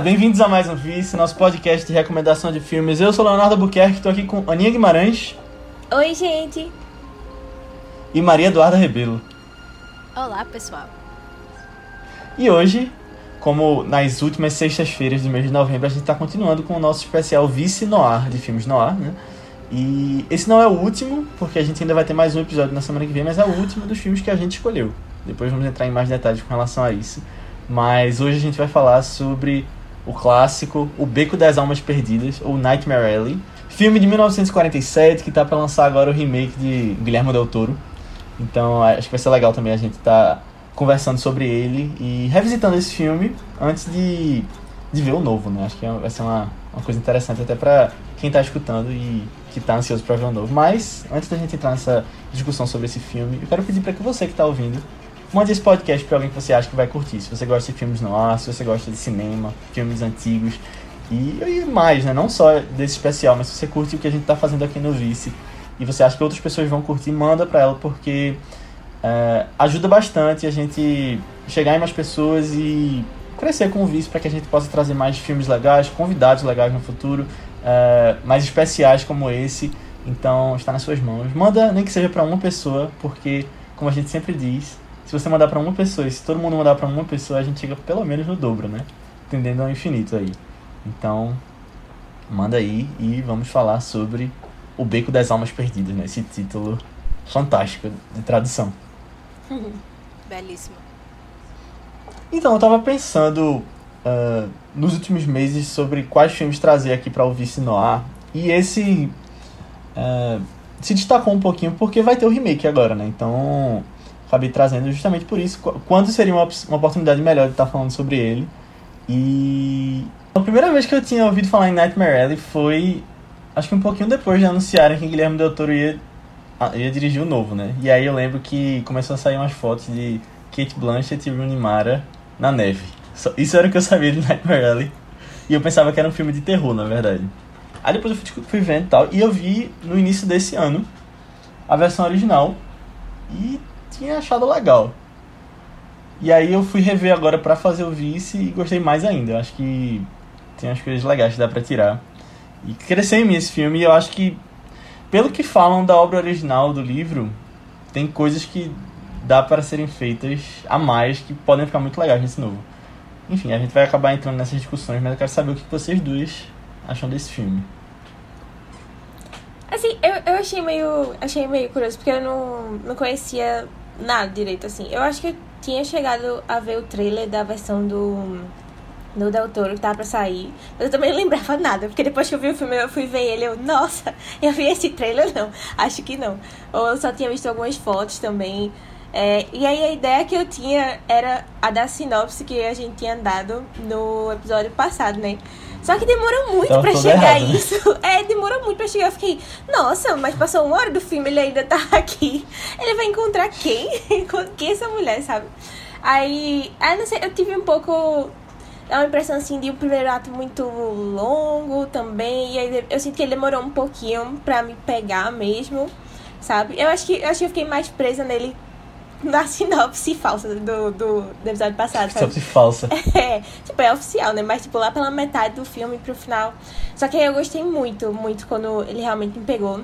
bem-vindos a mais um Vice, nosso podcast de recomendação de filmes. Eu sou Leonardo Buquerque, estou aqui com Aninha Guimarães. Oi, gente. E Maria Eduarda Rebelo. Olá, pessoal. E hoje, como nas últimas sextas-feiras do mês de novembro, a gente está continuando com o nosso especial Vice Noir de filmes Noir, né? E esse não é o último, porque a gente ainda vai ter mais um episódio na semana que vem, mas é o último dos filmes que a gente escolheu. Depois vamos entrar em mais detalhes com relação a isso. Mas hoje a gente vai falar sobre o clássico O Beco das Almas Perdidas, ou Nightmare Alley. Filme de 1947 que está para lançar agora o remake de Guilherme Del Toro. Então acho que vai ser legal também a gente tá conversando sobre ele e revisitando esse filme antes de, de ver o novo, né? Acho que é vai ser uma, uma coisa interessante até para quem está escutando e que está ansioso para ver o novo. Mas antes da gente entrar nessa discussão sobre esse filme, eu quero pedir para que você que está ouvindo mande esse podcast para alguém que você acha que vai curtir. Se você gosta de filmes no ar, se você gosta de cinema, filmes antigos e, e mais, né? Não só desse especial, mas se você curte o que a gente está fazendo aqui no Vice e você acha que outras pessoas vão curtir, manda para ela porque é, ajuda bastante a gente chegar em mais pessoas e crescer com o Vice para que a gente possa trazer mais filmes legais, convidados legais no futuro, é, mais especiais como esse. Então está nas suas mãos. Manda nem que seja para uma pessoa, porque como a gente sempre diz, se você mandar para uma pessoa e se todo mundo mandar para uma pessoa, a gente chega pelo menos no dobro, né? Tendendo ao infinito aí. Então, manda aí e vamos falar sobre O Beco das Almas Perdidas, né? Esse título fantástico de tradução. Belíssimo. Então, eu tava pensando uh, nos últimos meses sobre quais filmes trazer aqui para o Vice Noir. E esse uh, se destacou um pouquinho porque vai ter o remake agora, né? Então, acabei trazendo justamente por isso. Quando seria uma, uma oportunidade melhor de estar falando sobre ele. E a primeira vez que eu tinha ouvido falar em Nightmare Alley foi, acho que um pouquinho depois de anunciarem que Guilherme Del Toro ia, ia dirigir o novo, né? E aí eu lembro que começou a sair umas fotos de Kate Blanchett e Rooney Mara na neve. Isso era o que eu sabia de Nightmare Alley. E eu pensava que era um filme de terror, na verdade. Aí depois eu fui vendo e tal, e eu vi no início desse ano a versão original. Tinha achado legal. E aí eu fui rever agora para fazer o vice e gostei mais ainda. Eu acho que tem umas coisas legais que dá pra tirar. E cresceu em mim esse filme e eu acho que, pelo que falam da obra original do livro, tem coisas que dá para serem feitas a mais que podem ficar muito legais nesse novo. Enfim, a gente vai acabar entrando nessas discussões, mas eu quero saber o que vocês duas acham desse filme. Assim, eu, eu achei meio. Achei meio curioso, porque eu não, não conhecia nada direito, assim. Eu acho que eu tinha chegado a ver o trailer da versão do. Do Del Toro que tava pra sair. Mas eu também não lembrava nada. Porque depois que eu vi o filme, eu fui ver ele. Eu, nossa, eu vi esse trailer, não. Acho que não. Ou eu só tinha visto algumas fotos também. É, e aí a ideia que eu tinha era a da sinopse que a gente tinha dado no episódio passado, né? Só que demorou muito então, pra chegar errado, né? isso. É, demorou muito pra chegar. Eu fiquei, nossa, mas passou uma hora do filme, ele ainda tá aqui. Ele vai encontrar quem? quem é essa mulher, sabe? Aí, aí não sei, eu tive um pouco. Dá uma impressão assim de um primeiro ato muito longo também. E aí eu sinto que ele demorou um pouquinho pra me pegar mesmo, sabe? Eu acho que eu acho que eu fiquei mais presa nele na sinopse falsa do, do, do episódio passado, sabe? Sinopse falsa. É, tipo, é oficial, né? Mas, tipo, lá pela metade do filme pro final. Só que aí eu gostei muito, muito quando ele realmente me pegou.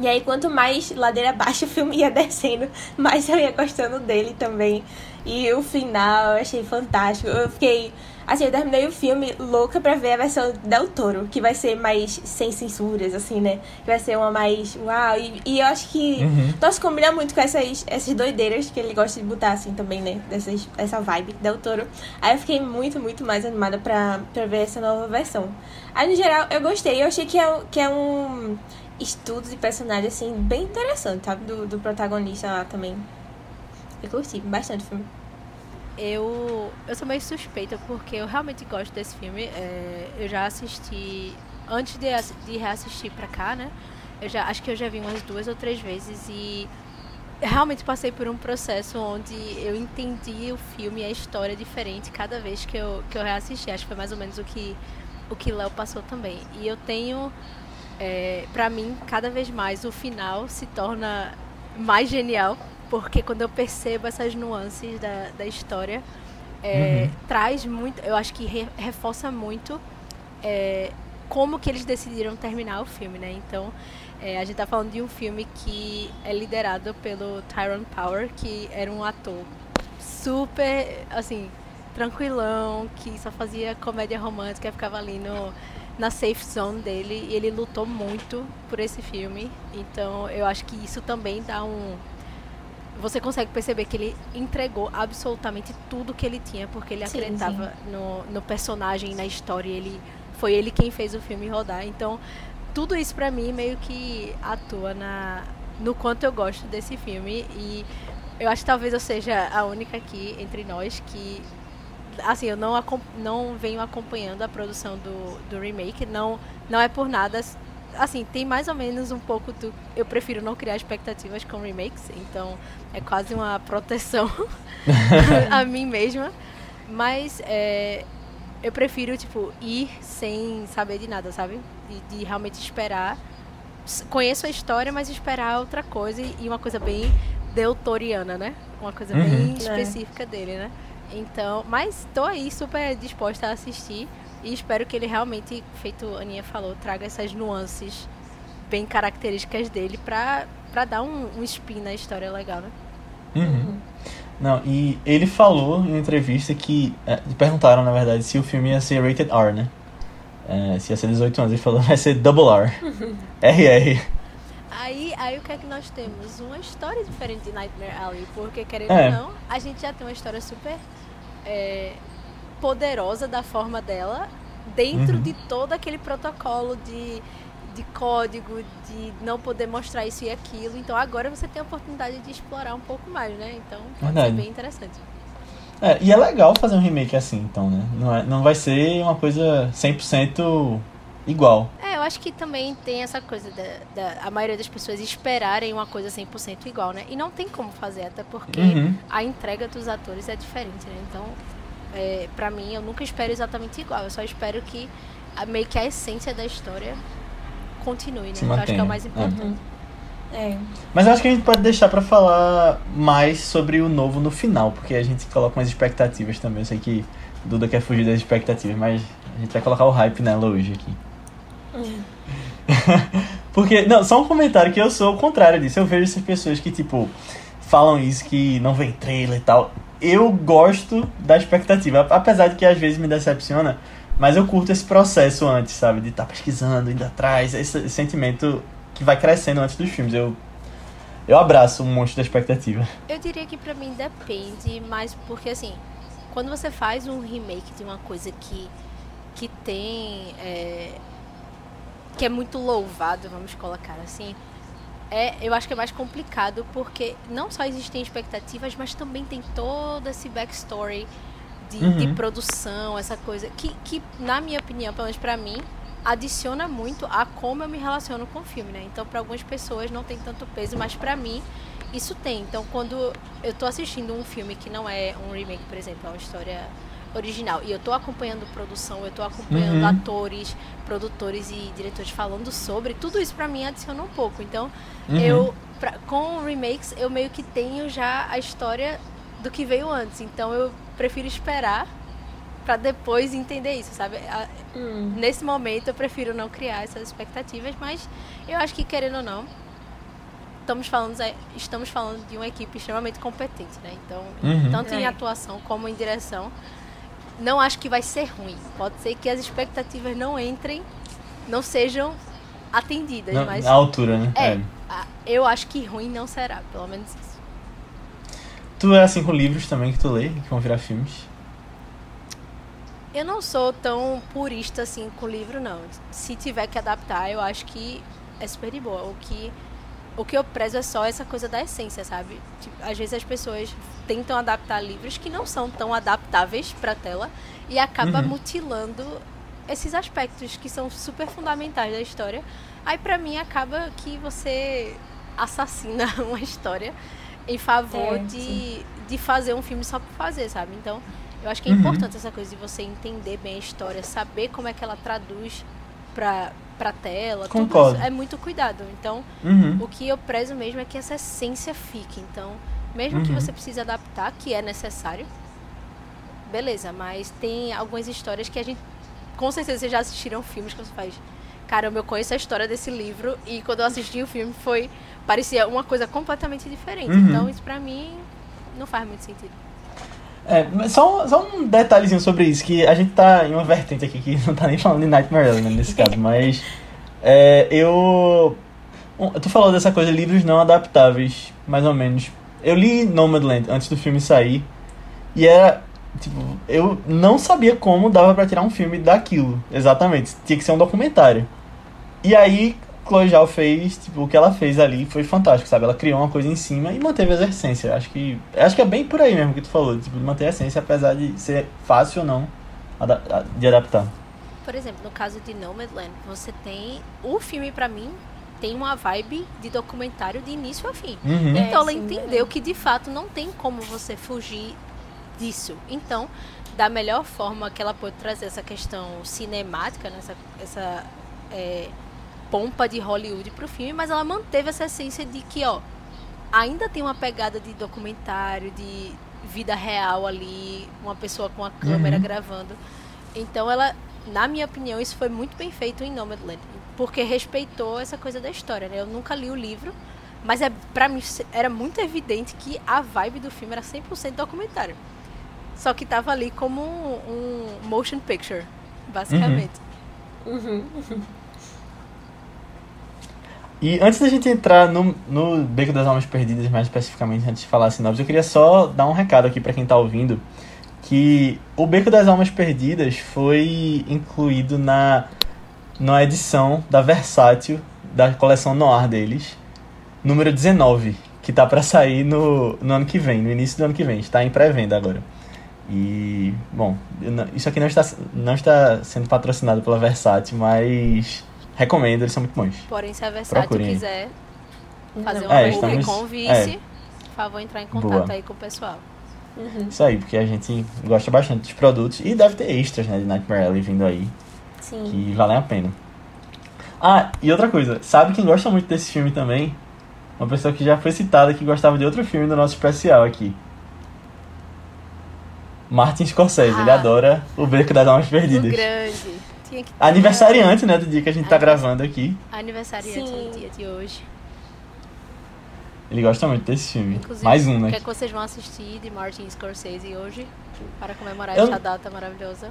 E aí, quanto mais ladeira abaixo o filme ia descendo, mais eu ia gostando dele também. E o final eu achei fantástico. Eu fiquei Assim, eu terminei o filme louca pra ver a versão Del Toro, que vai ser mais sem censuras, assim, né? Que vai ser uma mais. Uau! E, e eu acho que. Uhum. Nossa, combina muito com essas, essas doideiras que ele gosta de botar, assim, também, né? Dessas, dessa vibe Del Toro. Aí eu fiquei muito, muito mais animada pra, pra ver essa nova versão. Aí, no geral, eu gostei. Eu achei que é, que é um estudo de personagem, assim, bem interessante, sabe? Do, do protagonista lá também. Eu curti bastante o filme eu, eu sou meio suspeita porque eu realmente gosto desse filme. É, eu já assisti antes de, de reassistir pra cá, né? Eu já acho que eu já vi umas duas ou três vezes e realmente passei por um processo onde eu entendi o filme e a história diferente cada vez que eu, que eu reassisti. Acho que foi mais ou menos o que o que Léo passou também. E eu tenho, é, para mim, cada vez mais o final se torna mais genial porque quando eu percebo essas nuances da, da história, é, uhum. traz muito, eu acho que re, reforça muito é, como que eles decidiram terminar o filme, né? Então, é, a gente tá falando de um filme que é liderado pelo Tyrone Power, que era um ator super, assim, tranquilão, que só fazia comédia romântica, ficava ali no, na safe zone dele, e ele lutou muito por esse filme. Então, eu acho que isso também dá um você consegue perceber que ele entregou absolutamente tudo que ele tinha, porque ele sim, acreditava sim. No, no personagem, na história, ele foi ele quem fez o filme rodar. Então, tudo isso para mim meio que atua na no quanto eu gosto desse filme e eu acho que talvez eu seja a única aqui entre nós que assim, eu não não venho acompanhando a produção do, do remake, não não é por nada assim, tem mais ou menos um pouco do. Eu prefiro não criar expectativas com remakes, então é quase uma proteção a mim mesma. Mas é, eu prefiro, tipo, ir sem saber de nada, sabe? De, de realmente esperar. Conheço a história, mas esperar outra coisa e uma coisa bem deutoriana, né? Uma coisa uhum. bem é. específica é. dele, né? Então, mas tô aí super disposta a assistir e espero que ele realmente, feito a Aninha falou, traga essas nuances bem características dele pra, pra dar um, um spin na história legal, né? Uhum. Não, e ele falou em uma entrevista que. É, perguntaram, na verdade, se o filme ia ser rated R, né? É, se ia ser 18 anos. Ele falou vai ser double R. RR. Aí, aí o que é que nós temos? Uma história diferente de Nightmare Alley, porque querendo é. ou não, a gente já tem uma história super é, poderosa da forma dela, dentro uhum. de todo aquele protocolo de de código, de não poder mostrar isso e aquilo. Então agora você tem a oportunidade de explorar um pouco mais, né? Então pode Verdade. ser bem interessante. É, e é legal fazer um remake assim, então, né? Não, é, não vai ser uma coisa 100% igual. É, eu acho que também tem essa coisa da, da a maioria das pessoas esperarem uma coisa 100% igual, né? E não tem como fazer, até porque uhum. a entrega dos atores é diferente, né? Então, é, pra mim, eu nunca espero exatamente igual. Eu só espero que a, meio que a essência da história continue, né? Eu acho que é o mais importante. É. é. Mas eu acho que a gente pode deixar para falar mais sobre o novo no final, porque a gente coloca umas expectativas também. Eu sei que Duda quer fugir das expectativas, mas a gente vai colocar o hype nela hoje aqui. porque, não, só um comentário que eu sou o contrário disso. Eu vejo essas pessoas que, tipo, falam isso, que não vem trailer e tal. Eu gosto da expectativa, apesar de que às vezes me decepciona, mas eu curto esse processo antes, sabe? De estar tá pesquisando, indo atrás, esse sentimento que vai crescendo antes dos filmes. Eu, eu abraço um monte da expectativa. Eu diria que pra mim depende, mas porque assim, quando você faz um remake de uma coisa que, que tem. É, que é muito louvado, vamos colocar assim. É, eu acho que é mais complicado porque não só existem expectativas, mas também tem todo esse backstory de, uhum. de produção, essa coisa, que, que, na minha opinião, pelo menos pra mim, adiciona muito a como eu me relaciono com o filme, né? Então, para algumas pessoas não tem tanto peso, mas para mim isso tem. Então, quando eu tô assistindo um filme que não é um remake, por exemplo, é uma história original, e eu tô acompanhando produção, eu tô acompanhando uhum. atores, produtores e diretores falando sobre, tudo isso para mim adiciona um pouco. Então, uhum. eu pra, com remakes eu meio que tenho já a história do que veio antes. Então, eu prefiro esperar para depois entender isso, sabe? Hum. Nesse momento eu prefiro não criar essas expectativas, mas eu acho que querendo ou não, estamos falando, estamos falando de uma equipe extremamente competente, né? Então, uhum. tanto em é. atuação como em direção, não acho que vai ser ruim. Pode ser que as expectativas não entrem, não sejam atendidas, não, mas a altura, né? É, é, eu acho que ruim não será, pelo menos isso. Tu é assim com livros também que tu lê, que vão virar filmes? Eu não sou tão purista assim com livro, não. Se tiver que adaptar, eu acho que é super de boa. O que, o que eu prezo é só essa coisa da essência, sabe? Tipo, às vezes as pessoas tentam adaptar livros que não são tão adaptáveis para tela e acaba uhum. mutilando esses aspectos que são super fundamentais da história. Aí para mim acaba que você assassina uma história em favor é, de, de fazer um filme só por fazer, sabe? Então, eu acho que é uhum. importante essa coisa de você entender bem a história, saber como é que ela traduz pra, pra tela. Concordo. Tudo isso é muito cuidado. Então, uhum. o que eu prezo mesmo é que essa essência fique. Então, mesmo uhum. que você precise adaptar, que é necessário, beleza, mas tem algumas histórias que a gente. Com certeza vocês já assistiram filmes que você faz. Caramba, eu conheço a história desse livro e quando eu assisti o filme foi. parecia uma coisa completamente diferente. Uhum. Então isso pra mim não faz muito sentido. É, só, só um detalhezinho sobre isso, que a gente tá em uma vertente aqui que não tá nem falando de Nightmare né, nesse caso, mas é, eu... Tu falou dessa coisa de livros não adaptáveis, mais ou menos. Eu li Nomadland antes do filme sair, e era, tipo, eu não sabia como dava pra tirar um filme daquilo, exatamente, tinha que ser um documentário. E aí, Chloe Zhao fez, tipo, o que ela fez ali foi fantástico, sabe? Ela criou uma coisa em cima e manteve a essência. Acho que acho que é bem por aí mesmo que tu falou, tipo, de manter a essência apesar de ser fácil ou não de adaptar. Por exemplo, no caso de Nomadland, você tem. O filme, pra mim, tem uma vibe de documentário de início a fim. Uhum. É, Então ela sim, entendeu verdade. que de fato não tem como você fugir disso. Então, da melhor forma que ela pôde trazer essa questão cinemática, né, essa, essa é, pompa de Hollywood pro filme, mas ela manteve essa essência de que, ó, ainda tem uma pegada de documentário, de vida real ali, uma pessoa com a câmera Uhum. gravando. Então ela, na minha opinião, isso foi muito bem feito em Nomadland, porque respeitou essa coisa da história, né? Eu nunca li o livro, mas é para mim era muito evidente que a vibe do filme era 100% documentário. Só que tava ali como um, um motion picture, basicamente. Uhum. E antes da gente entrar no, no Beco das Almas Perdidas, mais especificamente, antes de falar a sinopse, eu queria só dar um recado aqui pra quem tá ouvindo, que o Beco das Almas Perdidas foi incluído na, na edição da Versátil, da coleção Noir deles, número 19, que tá pra sair no, no ano que vem, no início do ano que vem, está em pré-venda agora. E, bom, isso aqui não está, não está sendo patrocinado pela Versátil, mas recomendo, eles são muito bons. Porém, se a Versátil Procurem. quiser fazer Não. uma É, estamos- com o vice, é. por favor, entrar em contato Boa. aí com o pessoal. Uhum. Isso aí, porque a gente gosta bastante dos produtos e deve ter extras, né, de Nightmare Alley vindo aí, Sim. que valem a pena. Ah, e outra coisa, sabe quem gosta muito desse filme também? Uma pessoa que já foi citada que gostava de outro filme do nosso especial aqui. Martin Scorsese, ele Ah. adora o Beco das Almas O Perdidas. grande. Tinha que ter Aniversariante, né, do dia que a gente tá gravando aqui. Aniversariante Sim. no dia de hoje. Ele gosta muito desse filme. Inclusive, Mais um, o né? que é que vocês vão assistir de Martin Scorsese hoje para comemorar Eu- essa data maravilhosa?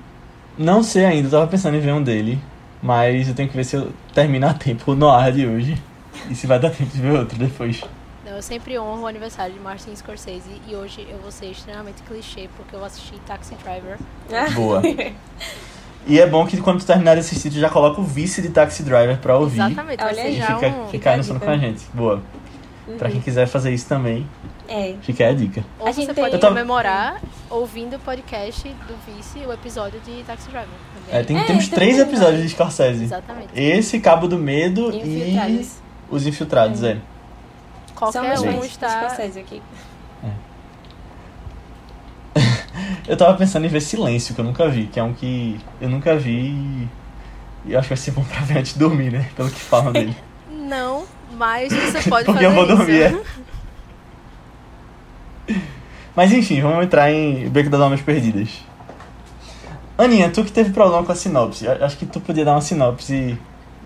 Não sei ainda, eu tava pensando em ver um dele, mas eu tenho que ver se eu termino a tempo o Noir de hoje. E se vai dar tempo de ver outro depois. Não, eu sempre honro o aniversário de Martin Scorsese e hoje eu vou ser extremamente clichê porque eu vou assistir Taxi Driver. Boa. E é bom que quando tu terminar de assistir, tu já coloca o vice de Taxi Driver pra ouvir. Exatamente, Olha. E fica, um... fica aí no sono com a gente. Boa. Pra quem quiser fazer isso também, É. fica aí a dica. Ou A você gente pode tem- comemorar ouvindo o podcast do Vice, o episódio de Taxi Driver. É, tem, É, temos tem três episódios de Scorsese. Exatamente. Esse, Cabo do Medo e Infiltrados. Os Infiltrados, é. Qualquer Somos um está... de Scorsese aqui. Eu tava pensando em ver Silêncio, que eu nunca vi, que é um que eu nunca vi e e eu acho que vai ser bom pra ver antes de dormir, né? Pelo que falam dele. Não, mas você pode Porque fazer eu vou isso. dormir, é. Mas enfim, vamos entrar em Beco das Almas Perdidas. Aninha, tu que teve problema com a sinopse, a- acho que tu podia dar uma sinopse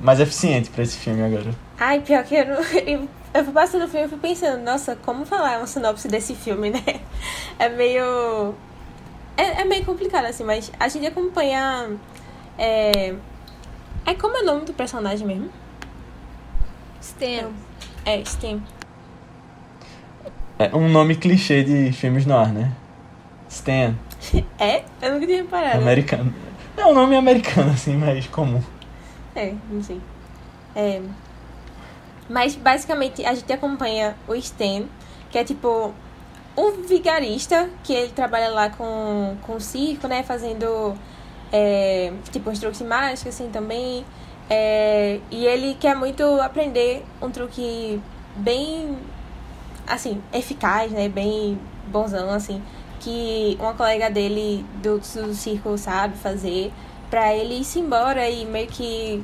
mais eficiente pra esse filme agora. Ai, pior que eu não. Eu, eu fui passando o filme e fui pensando, nossa, como falar uma sinopse desse filme, né? É meio. É, é meio complicado, assim, mas a gente acompanha. É. É como é o nome do personagem mesmo? Stan. É, Steam. É um nome clichê de filmes no ar, né? Stan, É? Eu nunca tinha reparado. americano. É um nome americano, assim, mas comum. É, não sei. É. Mas basicamente a gente acompanha o Stan, que é tipo um vigarista que ele trabalha lá com, com o circo, né? Fazendo é, tipo uns truques mágicos assim também. É, e ele quer muito aprender um truque bem assim, eficaz, né? Bem bonzão, assim, que uma colega dele do, do circo sabe fazer pra ele ir-se embora e meio que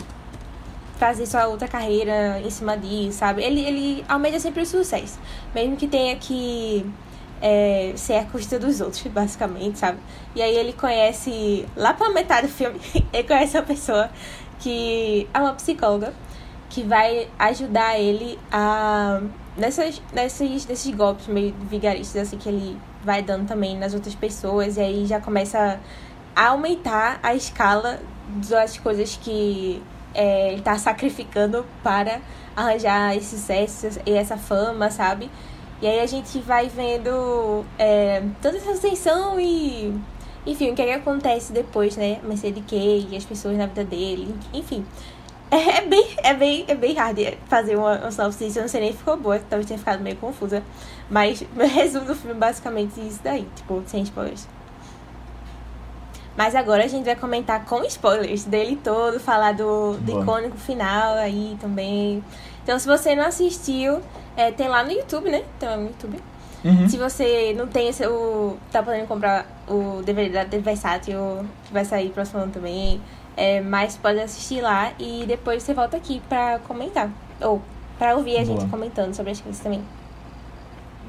fazer sua outra carreira em cima disso, sabe? Ele, ele almeja sempre o sucesso, mesmo que tenha que é, ser a custa dos outros, basicamente, sabe? E aí ele conhece, lá pela metade do filme, ele conhece uma pessoa que é uma psicóloga que vai ajudar ele a. Nessas, nessas, nesses golpes meio vigaristas assim que ele vai dando também nas outras pessoas, e aí já começa a aumentar a escala das coisas que é, ele tá sacrificando para arranjar esse sucesso e essa fama, sabe? E aí a gente vai vendo é, toda essa tensão e. Enfim, o que, é que acontece depois, né? Mercedes Kay e as pessoas na vida dele, enfim. É, é, bem, é, bem, é bem hard fazer uma, uma sinopse, eu não sei nem se ficou boa, talvez tenha ficado meio confusa. Mas meu resumo do filme é basicamente isso daí, tipo, sem spoilers. Mas agora a gente vai comentar com spoilers dele todo, falar do, do icônico final aí também. Então, se você não assistiu, é, tem lá no YouTube, né? Tem lá no YouTube. Uhum. Se você não tem esse, o. tá podendo comprar o DVD da The Versátil, que vai sair próximo ano também. É, mas pode assistir lá e depois você volta aqui pra comentar. Ou pra ouvir a Boa. gente comentando sobre as coisas também.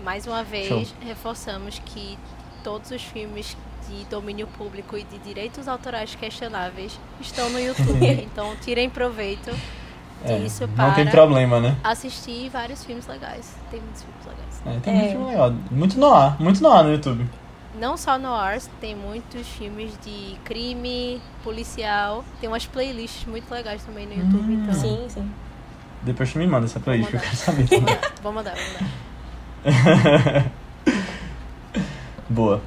Mais uma vez, Show. reforçamos que todos os filmes de domínio público e de direitos autorais questionáveis estão no YouTube. então tirem proveito é, disso para não tem problema, né? assistir vários filmes legais. Tem muitos filmes legais. É, tem é. muito filme legal. Muito no ar, muito no ar no YouTube. Não só no Ars, tem muitos filmes de crime, policial. Tem umas playlists muito legais também no YouTube. Hum. Então... Sim, sim. Depois tu me manda essa playlist que eu quero saber. Vou mandar, vou mandar. Boa.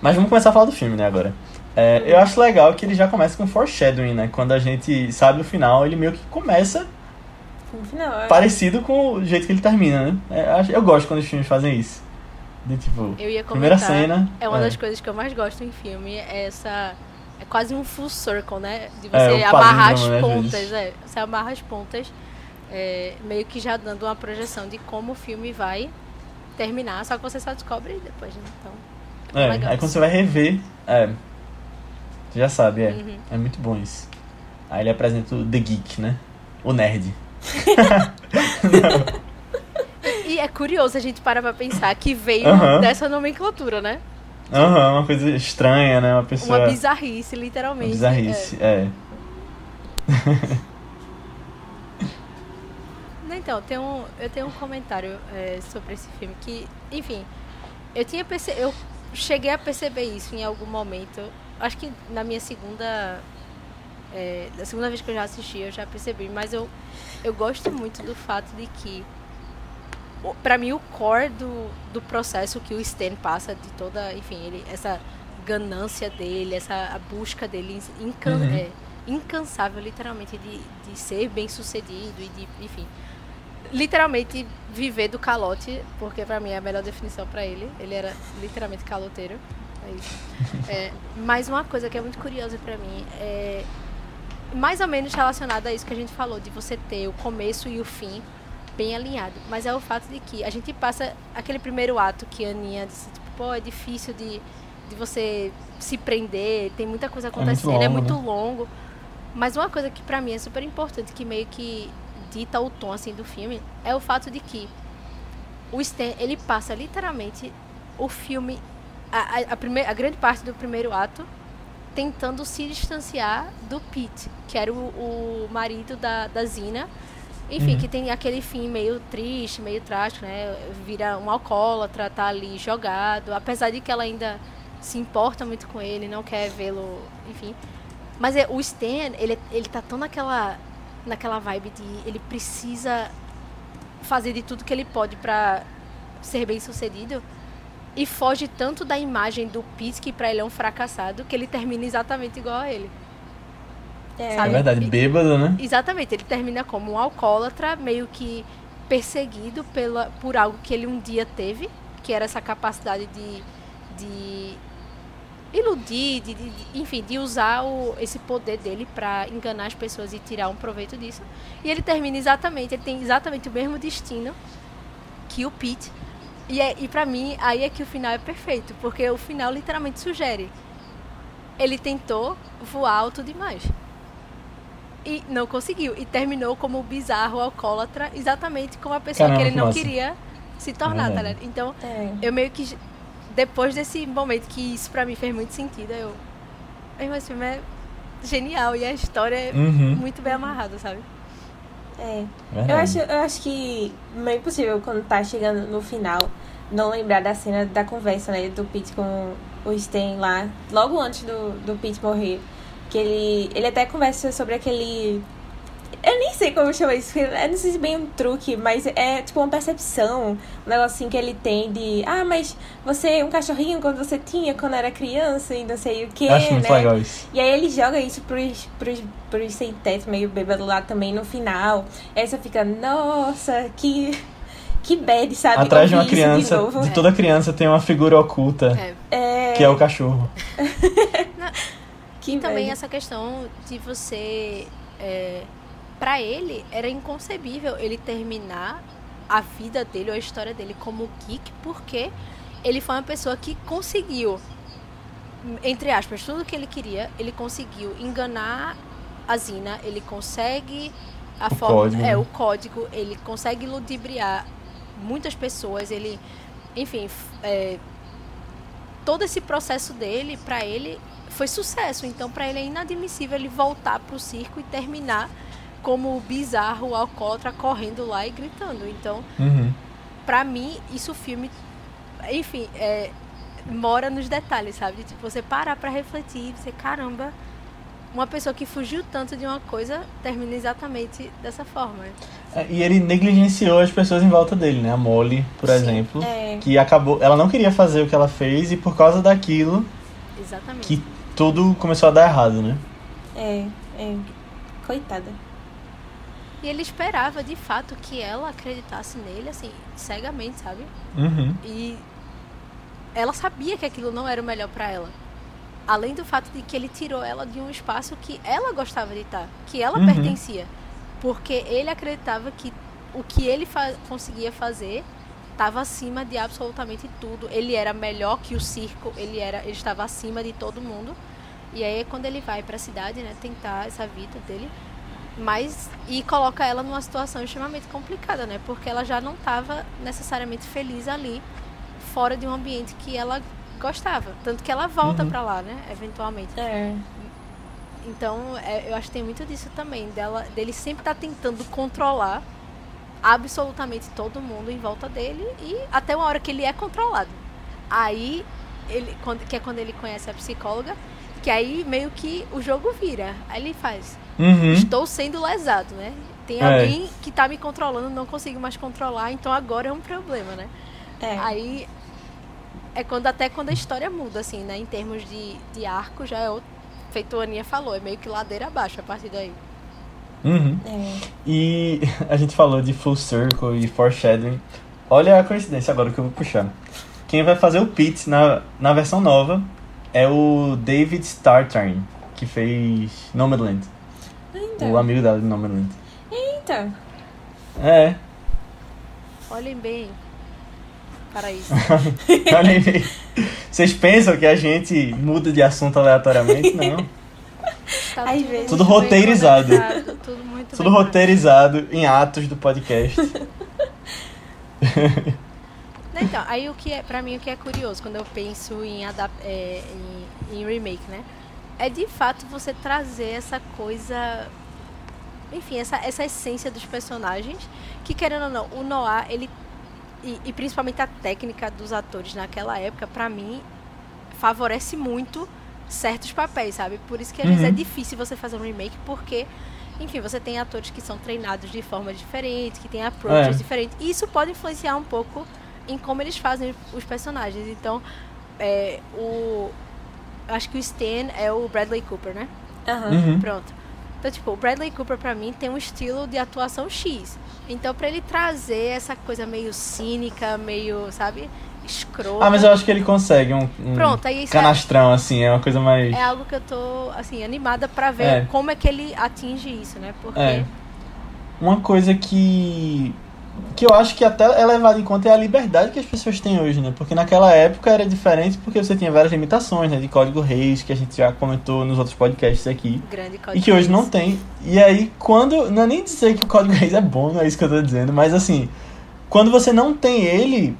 Mas vamos começar a falar do filme, né, agora. É, eu acho legal que ele já começa com foreshadowing, né? Quando a gente sabe o final, ele meio que começa final, é. parecido com o jeito que ele termina, né? É, eu gosto quando os filmes fazem isso. De, tipo, comentar, primeira cena. É uma é. das coisas que eu mais gosto em filme, é essa. É quase um full circle, né? De você amarrar as né, pontas. É, você amarra as pontas, meio que já dando uma projeção de como o filme vai terminar, só que você só descobre depois, né? Então. É, aí quando você vai rever, é. Você já sabe, é. Uhum. É muito bom isso. Aí ele apresenta o The Geek, né? O nerd. e é curioso a gente parar pra pensar que veio uhum. dessa nomenclatura, né? Aham, uhum, uma coisa estranha, né? Uma pessoa. Uma bizarrice, literalmente. Uma bizarrice, é. é. Então, tem um, eu tenho um comentário é, sobre esse filme que, enfim, eu tinha perce... eu cheguei a perceber isso em algum momento. Acho que na minha segunda. É, da segunda vez que eu já assisti, eu já percebi. Mas eu, eu gosto muito do fato de que. Pra mim, o core do, do processo que o Stan passa, de toda. Enfim, ele, essa ganância dele, essa busca dele incan, uhum. é, incansável, literalmente, de, de ser bem sucedido e de. Enfim literalmente viver do calote, porque para mim é a melhor definição para ele. Ele era literalmente caloteiro. É, é mas uma coisa que é muito curiosa para mim é mais ou menos relacionada a isso que a gente falou, de você ter o começo e o fim bem alinhado. Mas é o fato de que a gente passa aquele primeiro ato que a Aninha disse, tipo, pô, é difícil de, de você se prender, tem muita coisa acontecendo, é muito, longo, é muito né? longo. Mas uma coisa que para mim é super importante, que meio que dita o tom assim do filme é o fato de que o Stan ele passa literalmente o filme a, a, primeir, a grande parte do primeiro ato tentando se distanciar do Pete, que era o, o marido da, da Zina. Enfim, uhum. que tem aquele fim meio triste, meio trágico, né? Vira um alcoólatra, tá ali jogado. Apesar de que ela ainda se importa muito com ele, não quer vê-lo, enfim. Mas é, o Stan, ele, ele tá tão naquela naquela vibe de ele precisa fazer de tudo que ele pode para ser bem sucedido e foge tanto da imagem do Pete que para ele é um fracassado que ele termina exatamente igual a ele. É, é verdade, bêbado, né? Exatamente, ele termina como um alcoólatra, meio que perseguido pela, por algo que ele um dia teve, que era essa capacidade de, de iludir, de, de, de, enfim, de usar o, esse poder dele para enganar as pessoas e tirar um proveito disso. E ele termina exatamente, ele tem exatamente o mesmo destino que o Pete. E, é, e para mim, aí é que o final é perfeito, porque o final literalmente sugere. Ele tentou voar alto demais. E não conseguiu. E terminou como o bizarro alcoólatra, exatamente como a pessoa Caramba, que ele não queria se tornar, É. tá ligado? Então, É. eu meio que. Depois desse momento que isso pra mim fez muito sentido, eu. Ai, Esse filme é genial e a história é Uhum. muito bem amarrada, sabe? É. Eu acho, eu acho que não é impossível quando tá chegando no final não lembrar da cena da conversa, né? Do Pete com o Stan lá, logo antes do, do Pete morrer. Que ele, ele até conversa sobre aquele. Eu nem sei como chama isso, eu não sei se é bem um truque, mas é tipo uma percepção, um negocinho que ele tem de. Ah, mas você é um cachorrinho quando você tinha, quando era criança e não sei o que, acho né? legal isso. E aí ele joga isso pros, pros, pros sem teto, meio bêbado lá também no final. Aí você fica, nossa, que, que bad, sabe? Atrás de uma criança, De novo. de toda criança tem uma figura oculta, É. É, que é o cachorro. que Também bad. essa questão de você. É, para ele, era inconcebível ele terminar a vida dele ou a história dele como geek, porque ele foi uma pessoa que conseguiu, entre aspas, tudo que ele queria, ele conseguiu enganar a Zina, ele consegue a O forma, código, é né? o código, ele consegue ludibriar muitas pessoas, ele, enfim, é, todo esse processo dele, pra ele, foi sucesso. Então, pra ele é inadmissível ele voltar pro circo e terminar como o bizarro alcoólatra correndo lá e gritando. Então, Uhum. pra mim, isso o filme, enfim, é, mora nos detalhes, sabe? De, tipo, você parar pra refletir e dizer, caramba, uma pessoa que fugiu tanto de uma coisa termina exatamente dessa forma. É, E ele negligenciou as pessoas em volta dele, né? A Molly, por Sim, exemplo. É, Que acabou. Ela não queria fazer o que ela fez e por causa daquilo Exatamente. que tudo começou a dar errado, né? é, é. Coitada. E ele esperava, de fato, que ela acreditasse nele, assim, cegamente, sabe? Uhum. E ela sabia que aquilo não era o melhor pra ela. Além do fato de que ele tirou ela de um espaço que ela gostava de estar, que ela Uhum. pertencia. Porque ele acreditava que o que ele fa- conseguia fazer estava acima de absolutamente tudo. Ele era melhor que o circo, ele era, ele estava acima de todo mundo. E aí quando ele vai pra cidade, né, tentar essa vida dele, mas e coloca ela numa situação extremamente complicada, né? Porque ela já não estava necessariamente feliz ali, fora de um ambiente que ela gostava, tanto que ela volta Uhum. pra lá, né? Eventualmente. É. Então, é, eu acho que tem muito disso também, dela, dele sempre estar tentando controlar absolutamente todo mundo em volta dele e até uma hora que ele é controlado. Aí, ele, quando, que é quando ele conhece a psicóloga, que aí meio que o jogo vira. Aí ele faz, Uhum. estou sendo lesado, né? Tem É. alguém que tá me controlando, não consigo mais controlar, então agora é um problema, né? É. Aí é quando até quando a história muda, assim, né? Em termos de, de arco, já é outro, feito a Aninha falou, é meio que ladeira abaixo a partir daí. Uhum. É. E a gente falou de full circle e foreshadowing. Olha a coincidência agora que eu vou puxar. Quem vai fazer o Pete na, na versão nova é o David Starturn, que fez Nomadland. Eita. O amigo dela de Nomadland. Eita. É, Olhem bem para isso. Vocês pensam que a gente muda de assunto aleatoriamente? Não. Tá Às tudo vezes. Tudo roteirizado. Tudo muito Tudo roteirizado em atos do podcast. Então, aí o que é, pra mim, o que é curioso quando eu penso em, adap é, em, em remake, né? É de fato você trazer essa coisa. Enfim, essa, essa essência dos personagens. Que querendo ou não, o Noah, ele. E, e principalmente a técnica dos atores naquela época, pra mim, favorece muito certos papéis, sabe? Por isso que às vezes Uhum. é difícil você fazer um remake, porque, enfim, você tem atores que são treinados de forma diferente, que têm approaches É. diferentes. E isso pode influenciar um pouco em como eles fazem os personagens. Então, é, o. Acho que o Stan é o Bradley Cooper, né? Aham. Uhum. Pronto. Então, tipo, o Bradley Cooper pra mim tem um estilo de atuação X. Então, pra ele trazer essa coisa meio cínica, meio, sabe, escrota. Ah, mas eu acho que ele consegue um, um Pronto, aí é- canastrão, assim, é uma coisa mais. É algo que eu tô, assim, animada pra ver É. como é que ele atinge isso, né? Porque. É. Uma coisa que. Que eu acho que até é levada em conta é a liberdade que as pessoas têm hoje, né? Porque naquela época era diferente porque você tinha várias limitações, né? De código reis, que a gente já comentou nos outros podcasts aqui. Grande E código que hoje não Reis. tem. E aí, quando. Não é nem dizer que o código reis é bom, não é isso que eu tô dizendo, mas assim. quando você não tem ele,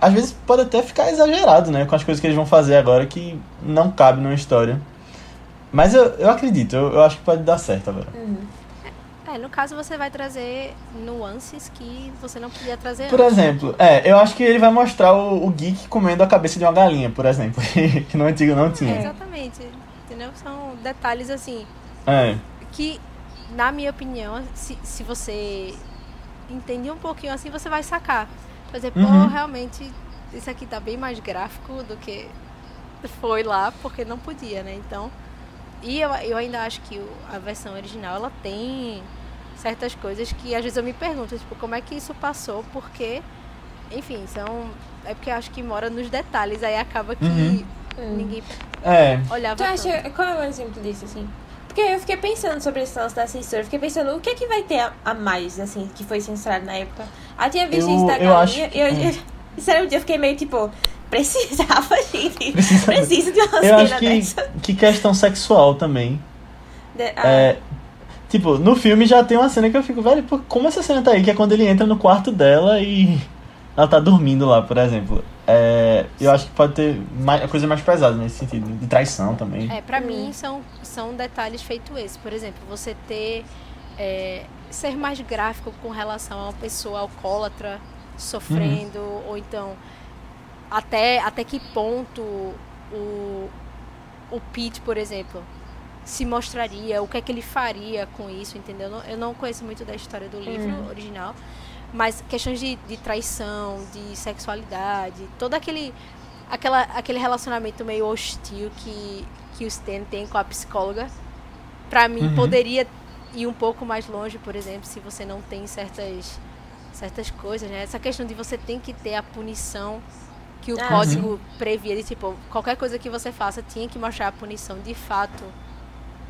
às vezes pode até ficar exagerado, né? Com as coisas que eles vão fazer agora que não cabe numa história. Mas eu, eu acredito, eu, eu acho que pode dar certo agora. Uhum. É, no caso você vai trazer nuances que você não podia trazer Por antes. exemplo, é, eu acho que ele vai mostrar o, o geek comendo a cabeça de uma galinha, por exemplo. que no antigo não É, tinha. exatamente. Entendeu? São detalhes assim É. que, na minha opinião, se, se você entender um pouquinho assim, você vai sacar. Por exemplo, Uhum. pô, realmente isso aqui tá bem mais gráfico do que foi lá, porque não podia, né? Então. E eu, eu ainda acho que a versão original ela tem certas coisas que às vezes eu me pergunto, tipo, como é que isso passou? Porque, enfim, são. É porque eu acho que mora nos detalhes, aí acaba que Uhum. Hum. ninguém É. olhava. Tu acha. tanto. Qual é um exemplo disso, assim? Porque eu fiquei pensando sobre esse lance da censura. Eu fiquei pensando, o que é que vai ter a, a mais, assim, que foi censurado na época? Ah, tinha visto Eu- isso da eu galinha. acho e eu, hum. eu, sinceramente, eu fiquei meio tipo, precisava, gente. Precisa- Precisa de uma Eu cena acho que, dessa. que questão sexual também. De- ah, É, tipo, no filme já tem uma cena que eu fico, velho, pô, como essa cena tá aí? Que é quando ele entra no quarto dela e ela tá dormindo lá, por exemplo. É, eu acho que pode ter mais, coisa mais pesada nesse sentido, de traição também. É, pra Hum. mim são, são detalhes feito esse. Por exemplo, você ter. é, ser mais gráfico com relação a uma pessoa alcoólatra sofrendo, ou então até, até que ponto o, o Pete, por exemplo, se mostraria, o que é que ele faria com isso, entendeu? Eu não- conheço muito da história do livro Uhum. original, mas questões de, de traição, de sexualidade, todo aquele aquela, aquele relacionamento meio hostil que, que o Stan tem com a psicóloga, pra mim Uhum. poderia ir um pouco mais longe, por exemplo, se você não tem certas certas coisas, né? Essa questão de você tem que ter a punição que o Ah, código previa, de tipo, qualquer coisa que você faça tinha que mostrar a punição de fato.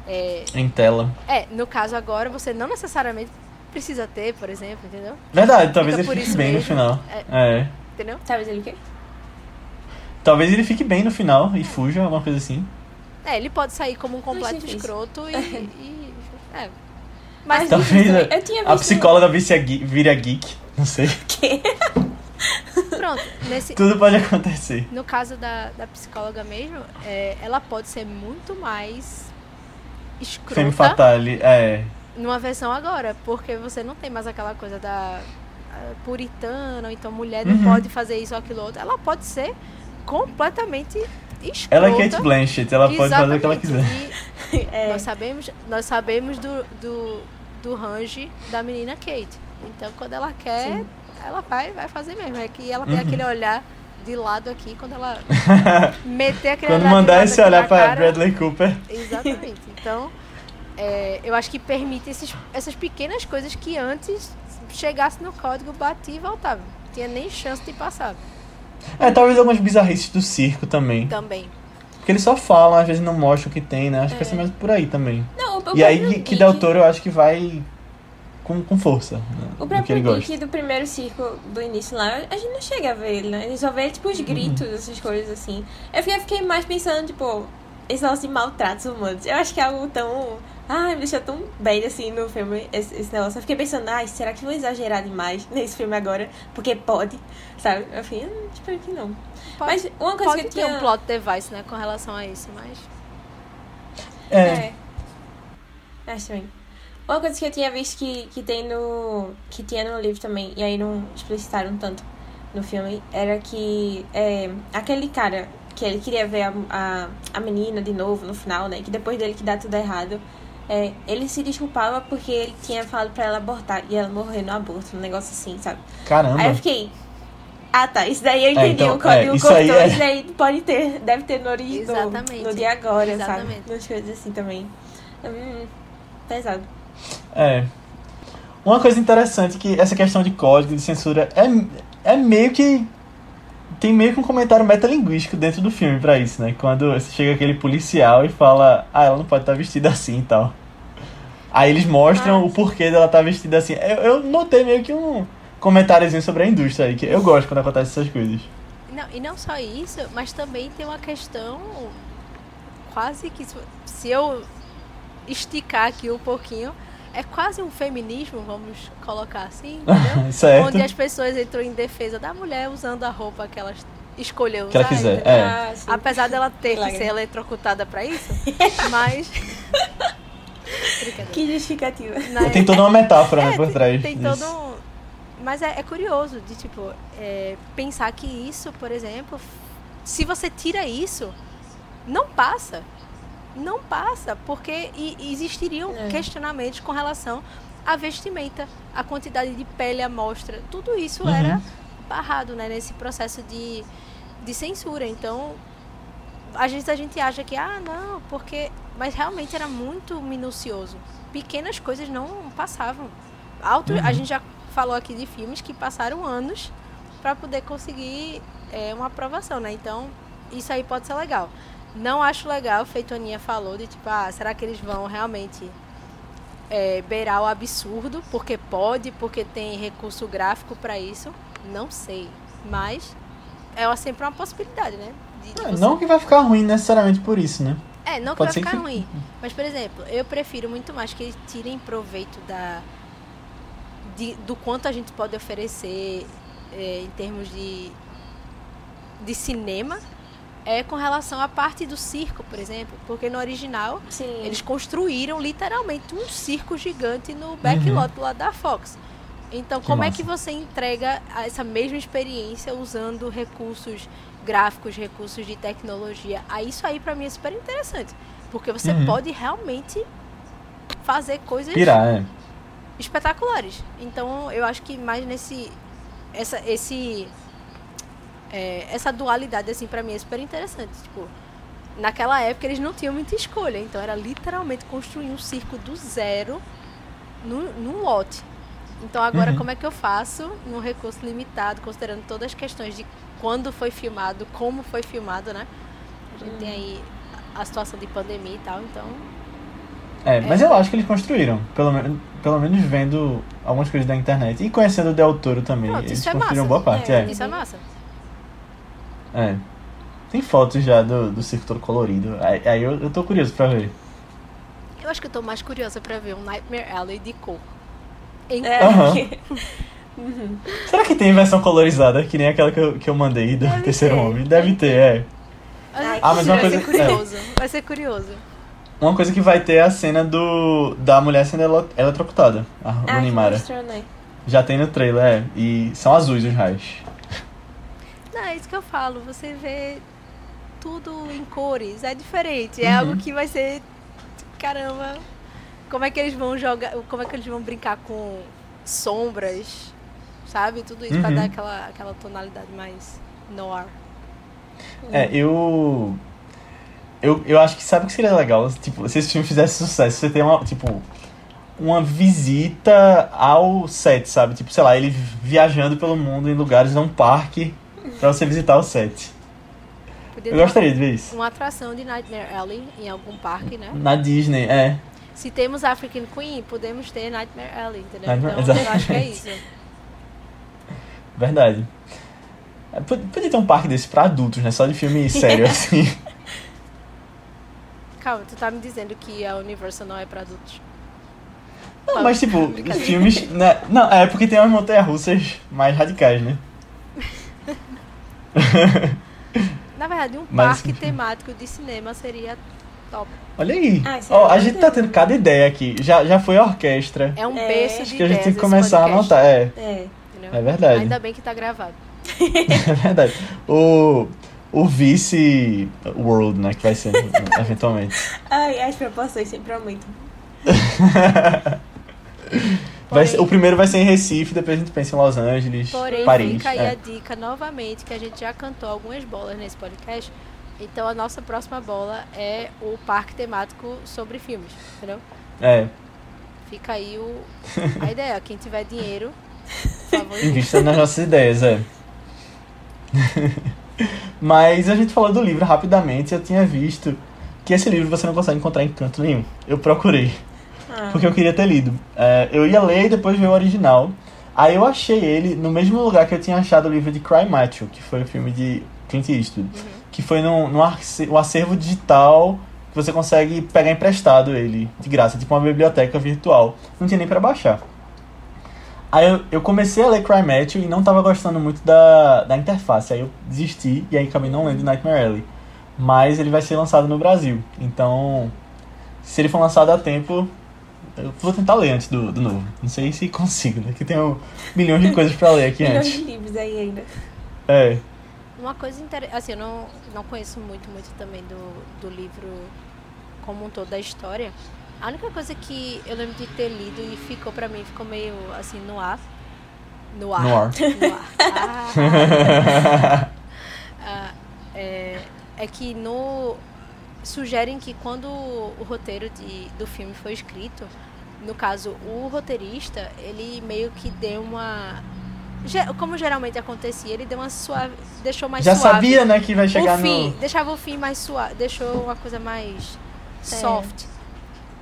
É, Em tela. é, no caso agora, você não necessariamente precisa ter, por exemplo, entendeu? Verdade, talvez Fica ele fique bem no mesmo. final. É. É. Entendeu? Talvez ele o quê? Talvez ele fique bem no final e fuja, alguma coisa assim. É, ele pode sair como um completo difícil. escroto e. e- é. Mas Talvez a. Eu tinha a visto- psicóloga vire a, gui- vire a geek. Não sei. Que? pronto, nesse, Tudo pode acontecer. no caso da, da psicóloga mesmo, é, ela pode ser muito mais Femme escrota Fatale, é. numa versão agora, porque você não tem mais aquela coisa da puritana, então mulher não Uhum. pode fazer isso ou aquilo outro. Ela pode ser completamente escrota. Ela é Kate Blanchett, ela pode fazer o que ela quiser. E É. Nós sabemos, nós sabemos do, do, do range da menina Kate. Então, quando ela quer, Sim. ela vai, vai fazer mesmo. É que ela tem Uhum. aquele olhar de lado aqui, quando ela meter aquele Quando mandar esse olhar cara- Bradley Cooper. Exatamente. Então, é, eu acho que permite esses, essas pequenas coisas que antes chegasse no código, batia e voltava. Não tinha nem chance de passar É, talvez algumas bizarrices do circo também. também. Porque eles só falam, às vezes não mostram o que tem, né? Acho que vai É. ser mais por aí também. Não, E aí que, que Del Toro eu acho que vai com, com força. Né? O do próprio. Geek do primeiro circo do início lá, a gente não chega a ver ele, né? A gente só vê, tipo, os gritos, Uhum. essas coisas assim. Eu fiquei, fiquei mais pensando, tipo, esse lance de maltratos humanos. Eu acho que é algo tão. Ai, me deixou tão bem assim no filme, esse, esse negócio. Eu fiquei pensando, ai, será que vão exagerar demais nesse filme agora? Porque pode, sabe? Eu fiquei, hum, espero que não. Pode, Mas uma coisa pode que eu ter tinha... um plot device, né, com relação a isso, mas... É. É. Acho também. Uma coisa que eu tinha visto que, que tem no. que tinha no livro também, e aí não explicitaram tanto no filme, era que é, aquele cara que ele queria ver a, a, a menina de novo no final, né? Que depois dele que dá tudo errado. É, ele se desculpava porque ele tinha falado pra ela abortar e ela morreu no aborto, um negócio assim, sabe? Caramba. Aí eu fiquei. Ah tá, isso daí eu entendi. então, o código é, isso cortou, aí é- isso daí pode ter, deve ter no original. Exatamente. No dia agora, Exatamente. sabe? Nas coisas assim também. Hum, pesado. É. Uma coisa interessante que essa questão de código de censura é, é meio que. Tem meio que um comentário metalinguístico dentro do filme pra isso, né? Quando chega aquele policial e fala, ah, ela não pode estar vestida assim e tal. Aí eles mostram Ah. o porquê dela estar vestida assim. Eu, eu notei meio que um comentáriozinho sobre a indústria aí, que eu gosto quando acontecem essas coisas. Não, e não só isso, mas também tem uma questão quase que se eu esticar aqui um pouquinho, é quase um feminismo, vamos colocar assim, entendeu? certo. Onde as pessoas entram em defesa da mulher usando a roupa que elas escolheu Que ela usar, quiser, entendeu? é. Ah. Apesar dela ter que ser eletrocutada pra isso, mas. Que justificativa. Né? Tem toda uma metáfora né, É, por trás. Tem disso. todo um. Mas é, é curioso de, tipo, é, pensar que isso, por exemplo, se você tira isso, não passa. Não passa, porque e- existiriam É. questionamentos com relação à vestimenta, a quantidade de pele à mostra. Tudo isso Uhum. era barrado né, nesse processo de, de censura. Então, às vezes a gente acha que, ah, não, porque. Mas realmente era muito minucioso. Pequenas coisas não passavam. Alto, A Uhum. gente já falou aqui de filmes que passaram anos para poder conseguir é, uma aprovação, né? Então, isso aí pode ser legal. Não acho legal, feito a Aninha falou, de tipo, ah, será que eles vão realmente é, beirar o absurdo? Porque pode, porque tem recurso gráfico para isso? Não sei. Mas é sempre uma possibilidade, né? De- de É, Não que vai ficar ruim necessariamente por isso, né? é, não que Pode vai que ficar fique. ruim. Mas, por exemplo, eu prefiro muito mais que eles tirem proveito da, de- do quanto a gente pode oferecer é, em termos de, de cinema é com relação à parte do circo, por exemplo. Porque no original Sim. eles construíram literalmente um circo gigante no backlot lá da Fox. Então, Uhum. Que como é massa. que você entrega a- essa mesma experiência usando recursos gráficos, recursos de tecnologia? Aí isso aí pra mim é super interessante, porque você Uhum. pode realmente fazer coisas Pirar, é. espetaculares. Então, eu acho que mais nesse essa esse é, essa dualidade assim para mim é super interessante, tipo, naquela época eles não tinham muita escolha, então era literalmente construir um circo do zero no, num lote. Então agora Uhum. como é que eu faço num recurso limitado, considerando todas as questões de quando foi filmado, como foi filmado, né? A gente tem aí a situação de pandemia e tal, então É, mas eu acho que eles construíram. Pelo, pelo menos vendo algumas coisas da internet. E conhecendo o Del Toro também. Pronto, eles isso é construíram massa. boa parte, É. é. isso é massa. É. Tem fotos já do, do circo todo colorido. Aí, aí eu, eu tô curioso pra ver. Eu acho que eu tô mais curiosa pra ver um Nightmare Alley de cor. Em É, Aham. que- Será que tem versão colorizada, que nem aquela que eu, que eu mandei do Deve terceiro ter, homem? Deve ter, é. Ai, Ah, mas uma vai coisa- ser curioso. Vai ser curioso. Uma coisa que vai ter é a cena do da mulher sendo eletrocutada, a Ah, Runimara. né? Já tem no trailer, é. E são azuis os raios. Não, é isso que eu falo. Você vê tudo em cores. É diferente. É Uhum. algo que vai ser. Caramba. Como é que eles vão jogar. Como é que eles vão brincar com sombras? Sabe? Tudo isso pra Uhum. dar aquela, aquela tonalidade mais noir. É, eu. Eu, eu acho que sabe o que seria legal? Tipo, se esse filme fizesse sucesso, você tem uma, tipo, uma visita ao set, sabe? Tipo, sei lá, ele viajando pelo mundo em lugares, num parque, pra você visitar o set. Podia Eu gostaria de ver isso. Uma atração de Nightmare Alley em algum parque, né? Na Disney, é. Se temos African Queen, podemos ter Nightmare Alley, entendeu? Nightmare- então eu acho que é isso. Verdade. É, pod- Podia ter um parque desse pra adultos, né? Só de filme sério, assim. Calma, tu tá me dizendo que a Universal não é pra adultos. Não, Tá, mas tipo, filmes. Né? Não, é porque tem umas montanhas russas mais radicais, né? Na verdade, um Mas- parque temático de cinema seria top. Olha aí. Ah, é a gente tá tendo cada ideia aqui. Já, já foi a orquestra. É um É, berço acho de que a gente tem que começar a anotar. É, É. é verdade. Ainda bem que tá gravado. É verdade. O, o vice World, né? Que vai ser eventualmente. Ai, as proporções sempre aumentam. Vai Porém- o primeiro vai ser em Recife, depois a gente pensa em Los Angeles, Porém, Paris. fica aí é. a dica novamente, que a gente já cantou algumas bolas nesse podcast. Então a nossa próxima bola é o parque temático sobre filmes, entendeu? É, Fica aí o, a ideia. Quem tiver dinheiro, invista nas nossas ideias, é. Mas a gente falou do livro rapidamente, eu tinha visto que esse livro você não consegue encontrar em canto nenhum. Eu procurei. Ah. porque eu queria ter lido. É, eu ia ler e depois ver o original. Aí eu achei ele no mesmo lugar que eu tinha achado o livro de Cry Macho, que foi o filme de Clint Eastwood. Que foi no, no arce- o acervo digital que você consegue pegar emprestado ele de graça, tipo uma biblioteca virtual. Não tinha nem para baixar. Aí eu, eu, comecei a ler Cry Matthew e não tava gostando muito da, da interface. Aí eu desisti e aí acabei não lendo Nightmare Alley. Mas ele vai ser lançado no Brasil. Então, se ele for lançado a tempo, eu vou tentar ler antes do, do novo. Não sei se consigo, né? Que tenho milhões de coisas para ler aqui milhões antes. Milhões de livros aí ainda. É. Uma coisa interessante, assim, eu não, não conheço muito, muito também do, do livro como um todo da história. A única coisa que eu lembro de ter lido e ficou pra mim, ficou meio assim no ar. No ar. No ar. No ar. Ah, ah, é, é que no. Sugerem que quando o roteiro de, do filme foi escrito, no caso, o roteirista, ele meio que deu uma. Como geralmente acontecia, ele deu uma suave. Deixou mais Já suave. sabia, né, que vai chegar o fim, no. Deixava o fim mais suave. Deixou uma coisa mais é. soft.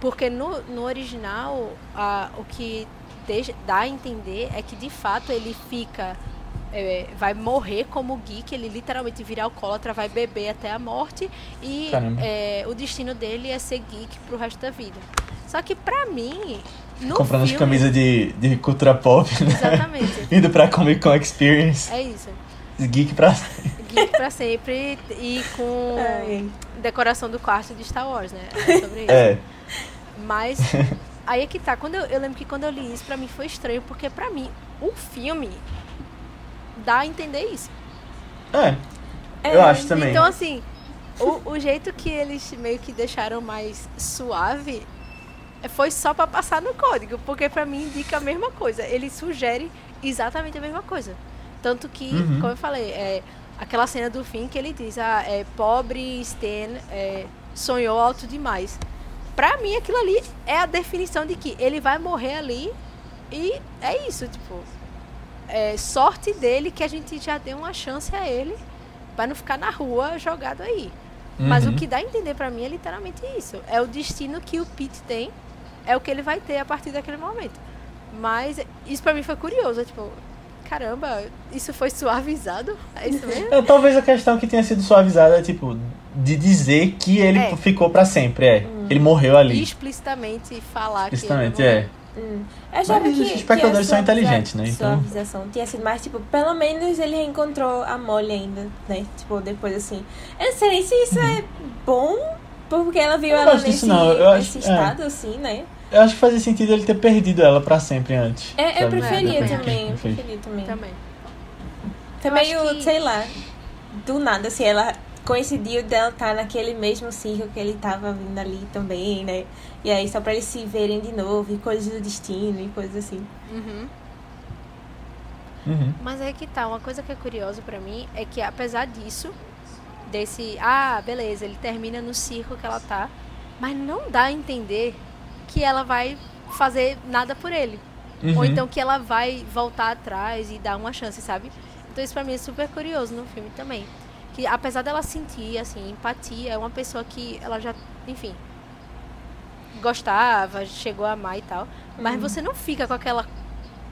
Porque no, no original, a, o que deixa, dá a entender é que de fato ele fica. É, vai morrer como geek, ele literalmente vira alcoólatra, vai beber até a morte e é, o destino dele é ser geek pro resto da vida. Só que pra mim. No Comprando filme, as camisas de, de cultura pop, né? Exatamente. Indo pra Comic Con Experience. É isso. Geek pra sempre. Geek pra sempre e com É. decoração do quarto de Star Wars, né? É sobre isso. É. Mas aí é que tá. Quando eu, eu lembro que quando eu li isso, pra mim foi estranho, porque pra mim, o filme dá a entender isso. É. É, Eu acho também. Então, assim, o, o jeito que eles meio que deixaram mais suave foi só pra passar no código, porque pra mim indica a mesma coisa. Ele sugere exatamente a mesma coisa. Tanto que, Uhum. como eu falei, é aquela cena do fim que ele diz, ah, é, pobre Stan é, sonhou alto demais. Pra mim, aquilo ali é a definição de que ele vai morrer ali e é isso, tipo. É sorte dele que a gente já deu uma chance a ele pra não ficar na rua jogado aí. Mas o Uhum. que dá a entender pra mim é literalmente isso. É o destino que o Pete tem, é o que ele vai ter a partir daquele momento. Mas isso pra mim foi curioso, tipo, caramba, isso foi suavizado? É isso mesmo? É, talvez a questão que tenha sido suavizada é, tipo, de dizer que ele É. ficou pra sempre, é. Ele morreu ali. Explicitamente falar Explicitamente, que ele é. Hum. Eu achava Mas que, os espectadores que são inteligentes, né? Então- Suavização tinha sido mais, tipo, pelo menos ele reencontrou a Molly ainda, né? Tipo, depois assim. Eu não sei nem se isso é bom, porque ela viu Eu ela disso, nesse, não. Eu acho- nesse é. estado, assim, né? Eu acho que fazia sentido ele ter perdido ela pra sempre antes. É, eu preferia É, também, eu preferia também. Também. Foi Eu meio, que- sei lá, do nada, assim, ela coincidiu dela estar naquele mesmo circo que ele tava vindo ali também, né? E aí só pra eles se verem de novo, e coisas do destino e coisas assim. Uhum. Uhum. Mas é que tá, uma coisa que é curiosa pra mim é que apesar disso, desse, ah, beleza, ele termina no circo que ela tá, mas não dá a entender que ela vai fazer nada por ele. Ou Uhum. então que ela vai voltar atrás e dar uma chance, sabe? Então isso pra mim é super curioso no filme também. Que apesar dela sentir, assim, empatia, é uma pessoa que ela já, enfim, gostava, chegou a amar e tal. Mas você não fica com aquela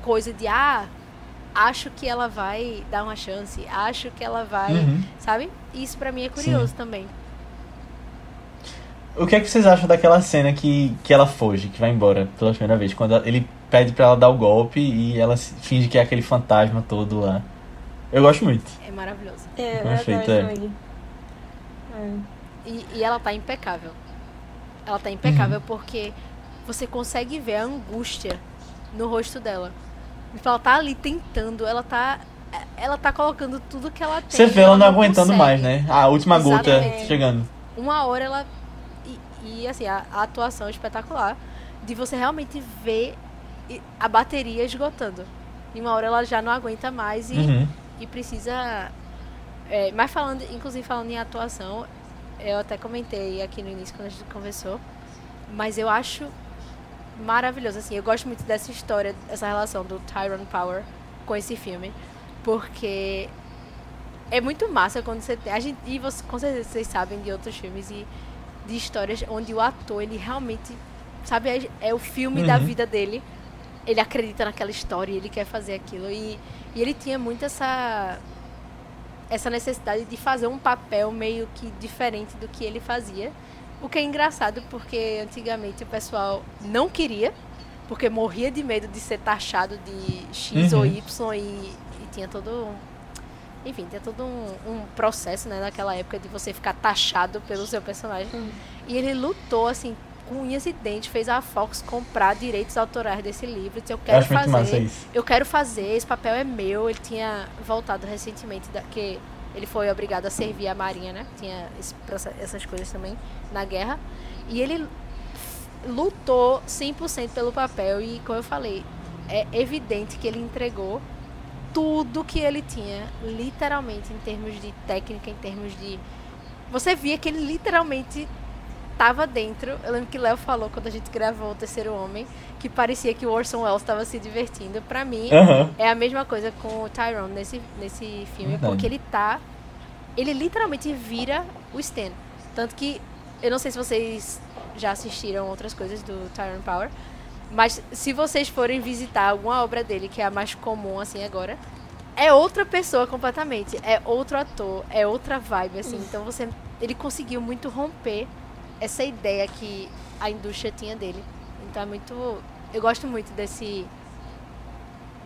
coisa de, ah, acho que ela vai dar uma chance, acho que ela vai, Uhum. sabe? Isso pra mim é curioso também. O que é que vocês acham daquela cena que, que ela foge, que vai embora pela primeira vez? Quando ele pede pra ela dar o golpe e ela finge que é aquele fantasma todo lá. Eu gosto muito. É maravilhoso. É, eu Perfeito, adoro é. também. É. E, e ela tá impecável. Ela tá impecável Uhum. porque você consegue ver a angústia no rosto dela. Então, ela tá ali tentando, ela tá. Ela tá colocando tudo que ela tem. Você vê ela não não aguentando consegue. mais, né? A última gota Exatamente. chegando. Uma hora ela. E, e, assim, a, a atuação é espetacular. De você realmente ver a bateria esgotando. E uma hora ela já não aguenta mais e, Uhum. E precisa. é, mas falando, inclusive falando em atuação, eu até comentei aqui no início quando a gente conversou, mas eu acho maravilhoso. Assim, eu gosto muito dessa história, essa relação do Tyrone Power com esse filme, porque é muito massa quando você tem. A gente, e você, com certeza vocês sabem de outros filmes e de histórias onde o ator, ele realmente, sabe, é, é o filme da Uhum. vida dele. Ele acredita naquela história ele quer fazer aquilo. E, e ele tinha muito essa essa necessidade de fazer um papel meio que diferente do que ele fazia. O que é engraçado porque antigamente o pessoal não queria, porque morria de medo de ser taxado de X Uhum. ou Y e, e tinha todo um. Enfim, tinha todo um, um processo, né, naquela época de você ficar taxado pelo seu personagem. Uhum. E ele lutou, assim, com unhas e dentes, fez a Fox comprar direitos autorais desse livro. Disse, eu Eu quero massa fazer, eu quero fazer, esse papel é meu. Ele tinha voltado recentemente, da, que ele foi obrigado a servir a marinha, né? Tinha esse essas coisas também na guerra. E ele lutou 100% pelo papel e, como eu falei, é evidente que ele entregou tudo que ele tinha, literalmente, em termos de técnica, em termos de... Você via que ele literalmente estava dentro. Eu lembro que Léo falou quando a gente gravou o Terceiro Homem, que parecia que o Orson Welles estava se divertindo. Pra mim, é a mesma coisa com o Tyrone nesse, nesse filme, Verdade. porque ele tá. Ele literalmente vira o Stan. Tanto que, eu não sei se vocês já assistiram outras coisas do Tyrone Power, mas se vocês forem visitar alguma obra dele, que é a mais comum assim agora, é outra pessoa completamente. É outro ator, é outra vibe, assim. Então você. Ele conseguiu muito romper essa ideia que a indústria tinha dele. Então é muito. Eu gosto muito desse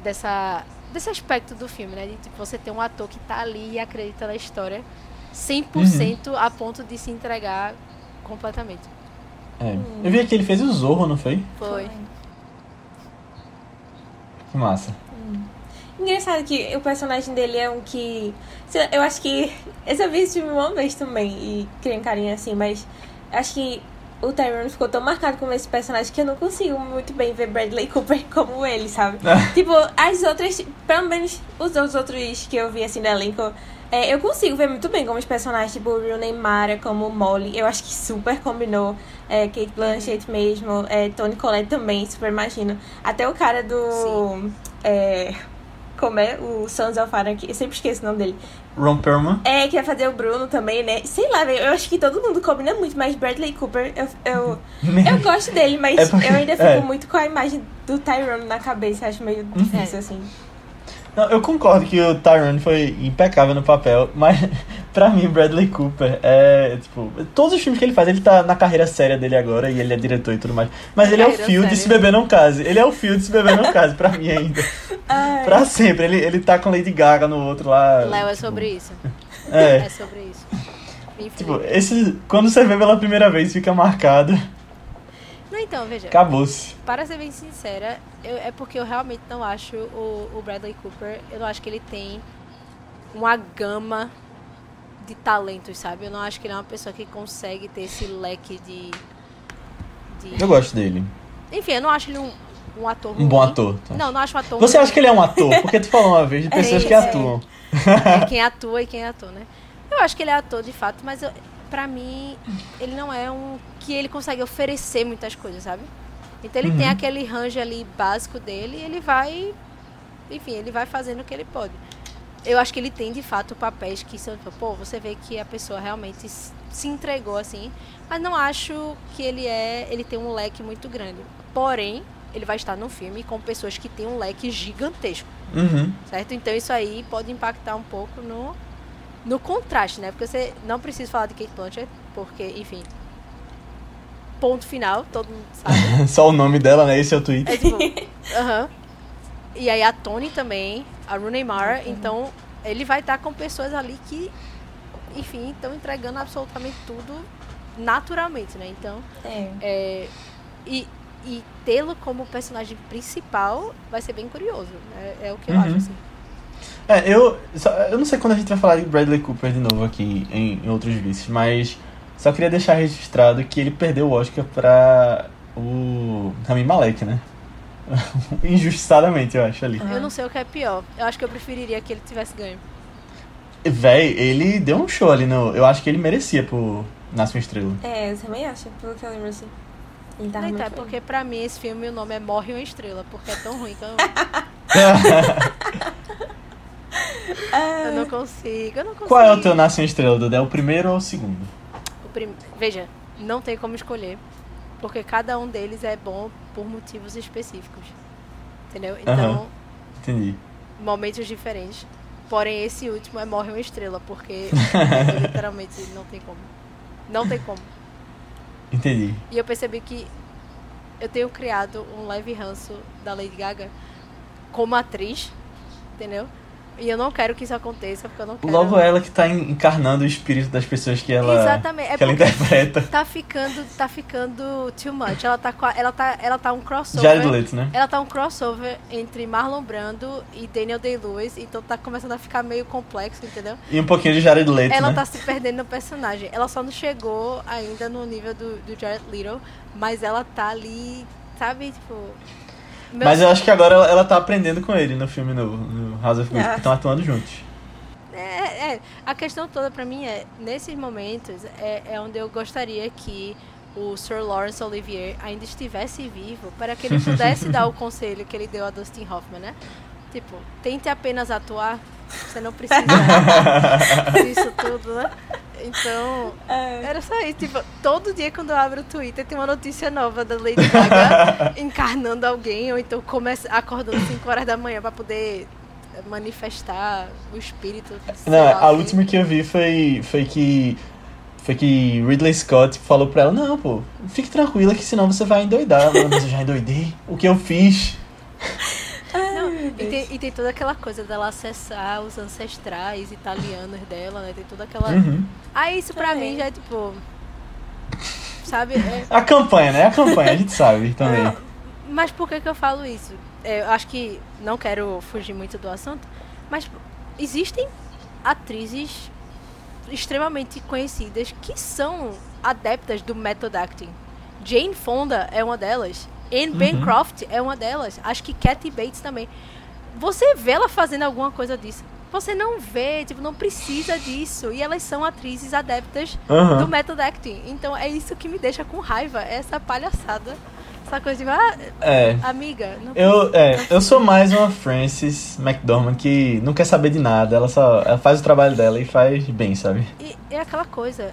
dessa desse aspecto do filme, né? De tipo, você ter um ator que tá ali e acredita na história 100% a ponto de se entregar completamente. É. Eu vi que ele fez o Zorro, não foi? Foi. Que massa. Engraçado que o personagem dele é um que. Eu acho que. Eu só vi esse filme uma vez também e criei um carinho assim, mas acho que o Tyrone ficou tão marcado como esse personagem que eu não consigo muito bem ver Bradley Cooper como ele, sabe? tipo, as outras. Pelo menos os dois outros que eu vi assim no elenco. é, eu consigo ver muito bem como os personagens, tipo o Rooney Mara, como Molly. Eu acho que super combinou. É, Kate Blanchett mesmo. É, Tony Collette também, super imagino. Até o cara do. Sim. É, como é? O Sons of Anarchy. Eu sempre esqueço o nome dele. Ron Perlman. É, que vai fazer o Bruno também, né? Sei lá, velho. Eu acho que todo mundo combina muito, mas Bradley Cooper, eu, eu, eu gosto dele, mas É porque- eu ainda fico é. muito com a imagem do Tyrone na cabeça. Acho meio difícil, É. assim. Não, eu concordo que o Tyrone foi impecável no papel, mas pra mim, Bradley Cooper é, tipo, todos os filmes que ele faz, ele tá na carreira séria dele agora e ele é diretor e tudo mais. Mas ele é o fio de séria. Se Beber Não Case. Ele é o fio de Se Beber Não Case pra mim ainda. Ai. Pra sempre. Ele, ele tá com Lady Gaga no outro lá. Léo é tipo, sobre isso. É. É sobre isso. Enfim. Tipo, esse, quando você vê pela primeira vez, fica marcado. Não, então, veja. Acabou-se. Para ser bem sincera, eu- é porque eu realmente não acho o, o Bradley Cooper, eu não acho que ele tem uma gama de talentos, sabe? Eu não acho que ele é uma pessoa que consegue ter esse leque de. de- Eu gosto dele. Enfim, eu não acho ele um, um ator Um bom ruim. ator. Não, não acho um ator Você ruim. acha que ele é um ator? Porque tu falou uma vez de pessoas que É, atuam. É quem atua e quem é ator, né? Eu acho que ele é ator de fato, mas eu, pra mim, ele não é um. que ele consegue oferecer muitas coisas, sabe? Então ele tem Uhum. aquele range ali básico dele e ele vai. Enfim, ele vai fazendo o que ele pode. Eu acho que ele tem de fato papéis que são. Pô, você vê que a pessoa realmente se entregou assim. Mas não acho que ele é. Ele tem um leque muito grande. Porém, ele vai estar num filme com pessoas que têm um leque gigantesco Uhum. certo? Então isso aí pode impactar um pouco no, no contraste, né? Porque você não precisa falar de Kate Blanchett, porque, enfim, ponto final, todo mundo sabe. Só o nome dela, né? Esse é o tweet. É tipo, aham. E aí a Tony também, a Rooney Mara, então ele vai estar com pessoas ali que, enfim, estão entregando absolutamente tudo naturalmente, né? Então, É. é, e, e tê-lo como personagem principal vai ser bem curioso, né? É o que eu Uhum. acho, assim. É, eu, só- eu não sei quando a gente vai falar de Bradley Cooper de novo aqui em, em outros vícios, mas só queria deixar registrado que ele perdeu o Oscar pra o Rami Malek, né? Injustiçadamente, eu acho ali. Eu não sei o que é pior. Eu acho que eu preferiria que ele tivesse ganho. Véi, ele deu um show ali no. Eu acho que ele merecia por Nasce uma Estrela. É, eu também acho, pelo que eu lembro assim. Ele tava então, é bem. porque pra mim esse filme o nome é Morre uma Estrela, porque é tão ruim que eu, eu não consigo. Eu não consigo. Qual é o teu Nasce uma Estrela, Dudu? É o primeiro ou o segundo? O prim- Veja, não tem como escolher. Porque cada um deles é bom por motivos específicos. Entendeu? Então, Aham. Entendi. momentos diferentes. Porém, esse último é Morre uma Estrela, porque literalmente não tem como. Não tem como. Entendi. E eu percebi que eu tenho criado um leve ranço da Lady Gaga como atriz, entendeu? E eu não quero que isso aconteça, porque eu não quero. Logo ela que tá en- encarnando o espírito das pessoas que ela, Exatamente. É que ela interpreta. tá ficando, tá ficando too much. Ela tá, ela tá, ela tá um crossover. Jared Leto, né? Ela tá um crossover entre Marlon Brando e Daniel Day-Lewis, então tá começando a ficar meio complexo, entendeu? E um pouquinho de Jared Leto, Ela né? tá se perdendo no personagem. Ela só não chegou ainda no nível do, do Jared Leto, mas ela tá ali, sabe, tipo... meu- Mas eu acho que agora ela, ela tá aprendendo com ele no filme novo, no House of Gucci, Ah. que estão atuando juntos. É, é, a questão toda pra mim é, nesses momentos, é, é onde eu gostaria que o Sir Lawrence Olivier ainda estivesse vivo para que ele pudesse dar o conselho que ele deu a Dustin Hoffman, né? Tipo, tente apenas atuar, você não precisa disso tudo, né? Então, É. era só isso. Tipo, todo dia quando eu abro o Twitter tem uma notícia nova da Lady Gaga encarnando alguém, ou então começa acordando 5 horas da manhã pra poder manifestar o espírito. Não, a alguém. última que eu vi foi, foi que. Foi que Ridley Scott falou pra ela, não, pô, fique tranquila que senão você vai endoidar. Ela, Mas eu já endoidei. O que eu fiz? Não, e, tem, e tem toda aquela coisa dela acessar os ancestrais italianos dela, né? Tem toda aquela. Uhum. Aí isso pra Também. mim já é tipo. Sabe? É- A campanha, né? A campanha, a gente sabe também. É, mas por que, que eu falo isso? É, eu acho que não quero fugir muito do assunto, mas existem atrizes extremamente conhecidas que são adeptas do method acting. Jane Fonda é uma delas. Anne Uhum. Bancroft é uma delas. Acho que Kathy Bates também. Você vê ela fazendo alguma coisa disso. Você não vê, tipo, não precisa disso. E elas são atrizes adeptas Aham. do method acting. Então é isso que me deixa com raiva, essa palhaçada. Essa coisa de, ah, É. amiga, Eu, precisa. é, eu sou mais uma Frances McDormand que não quer saber de nada. Ela só ela faz o trabalho dela e faz bem, sabe? E é aquela coisa,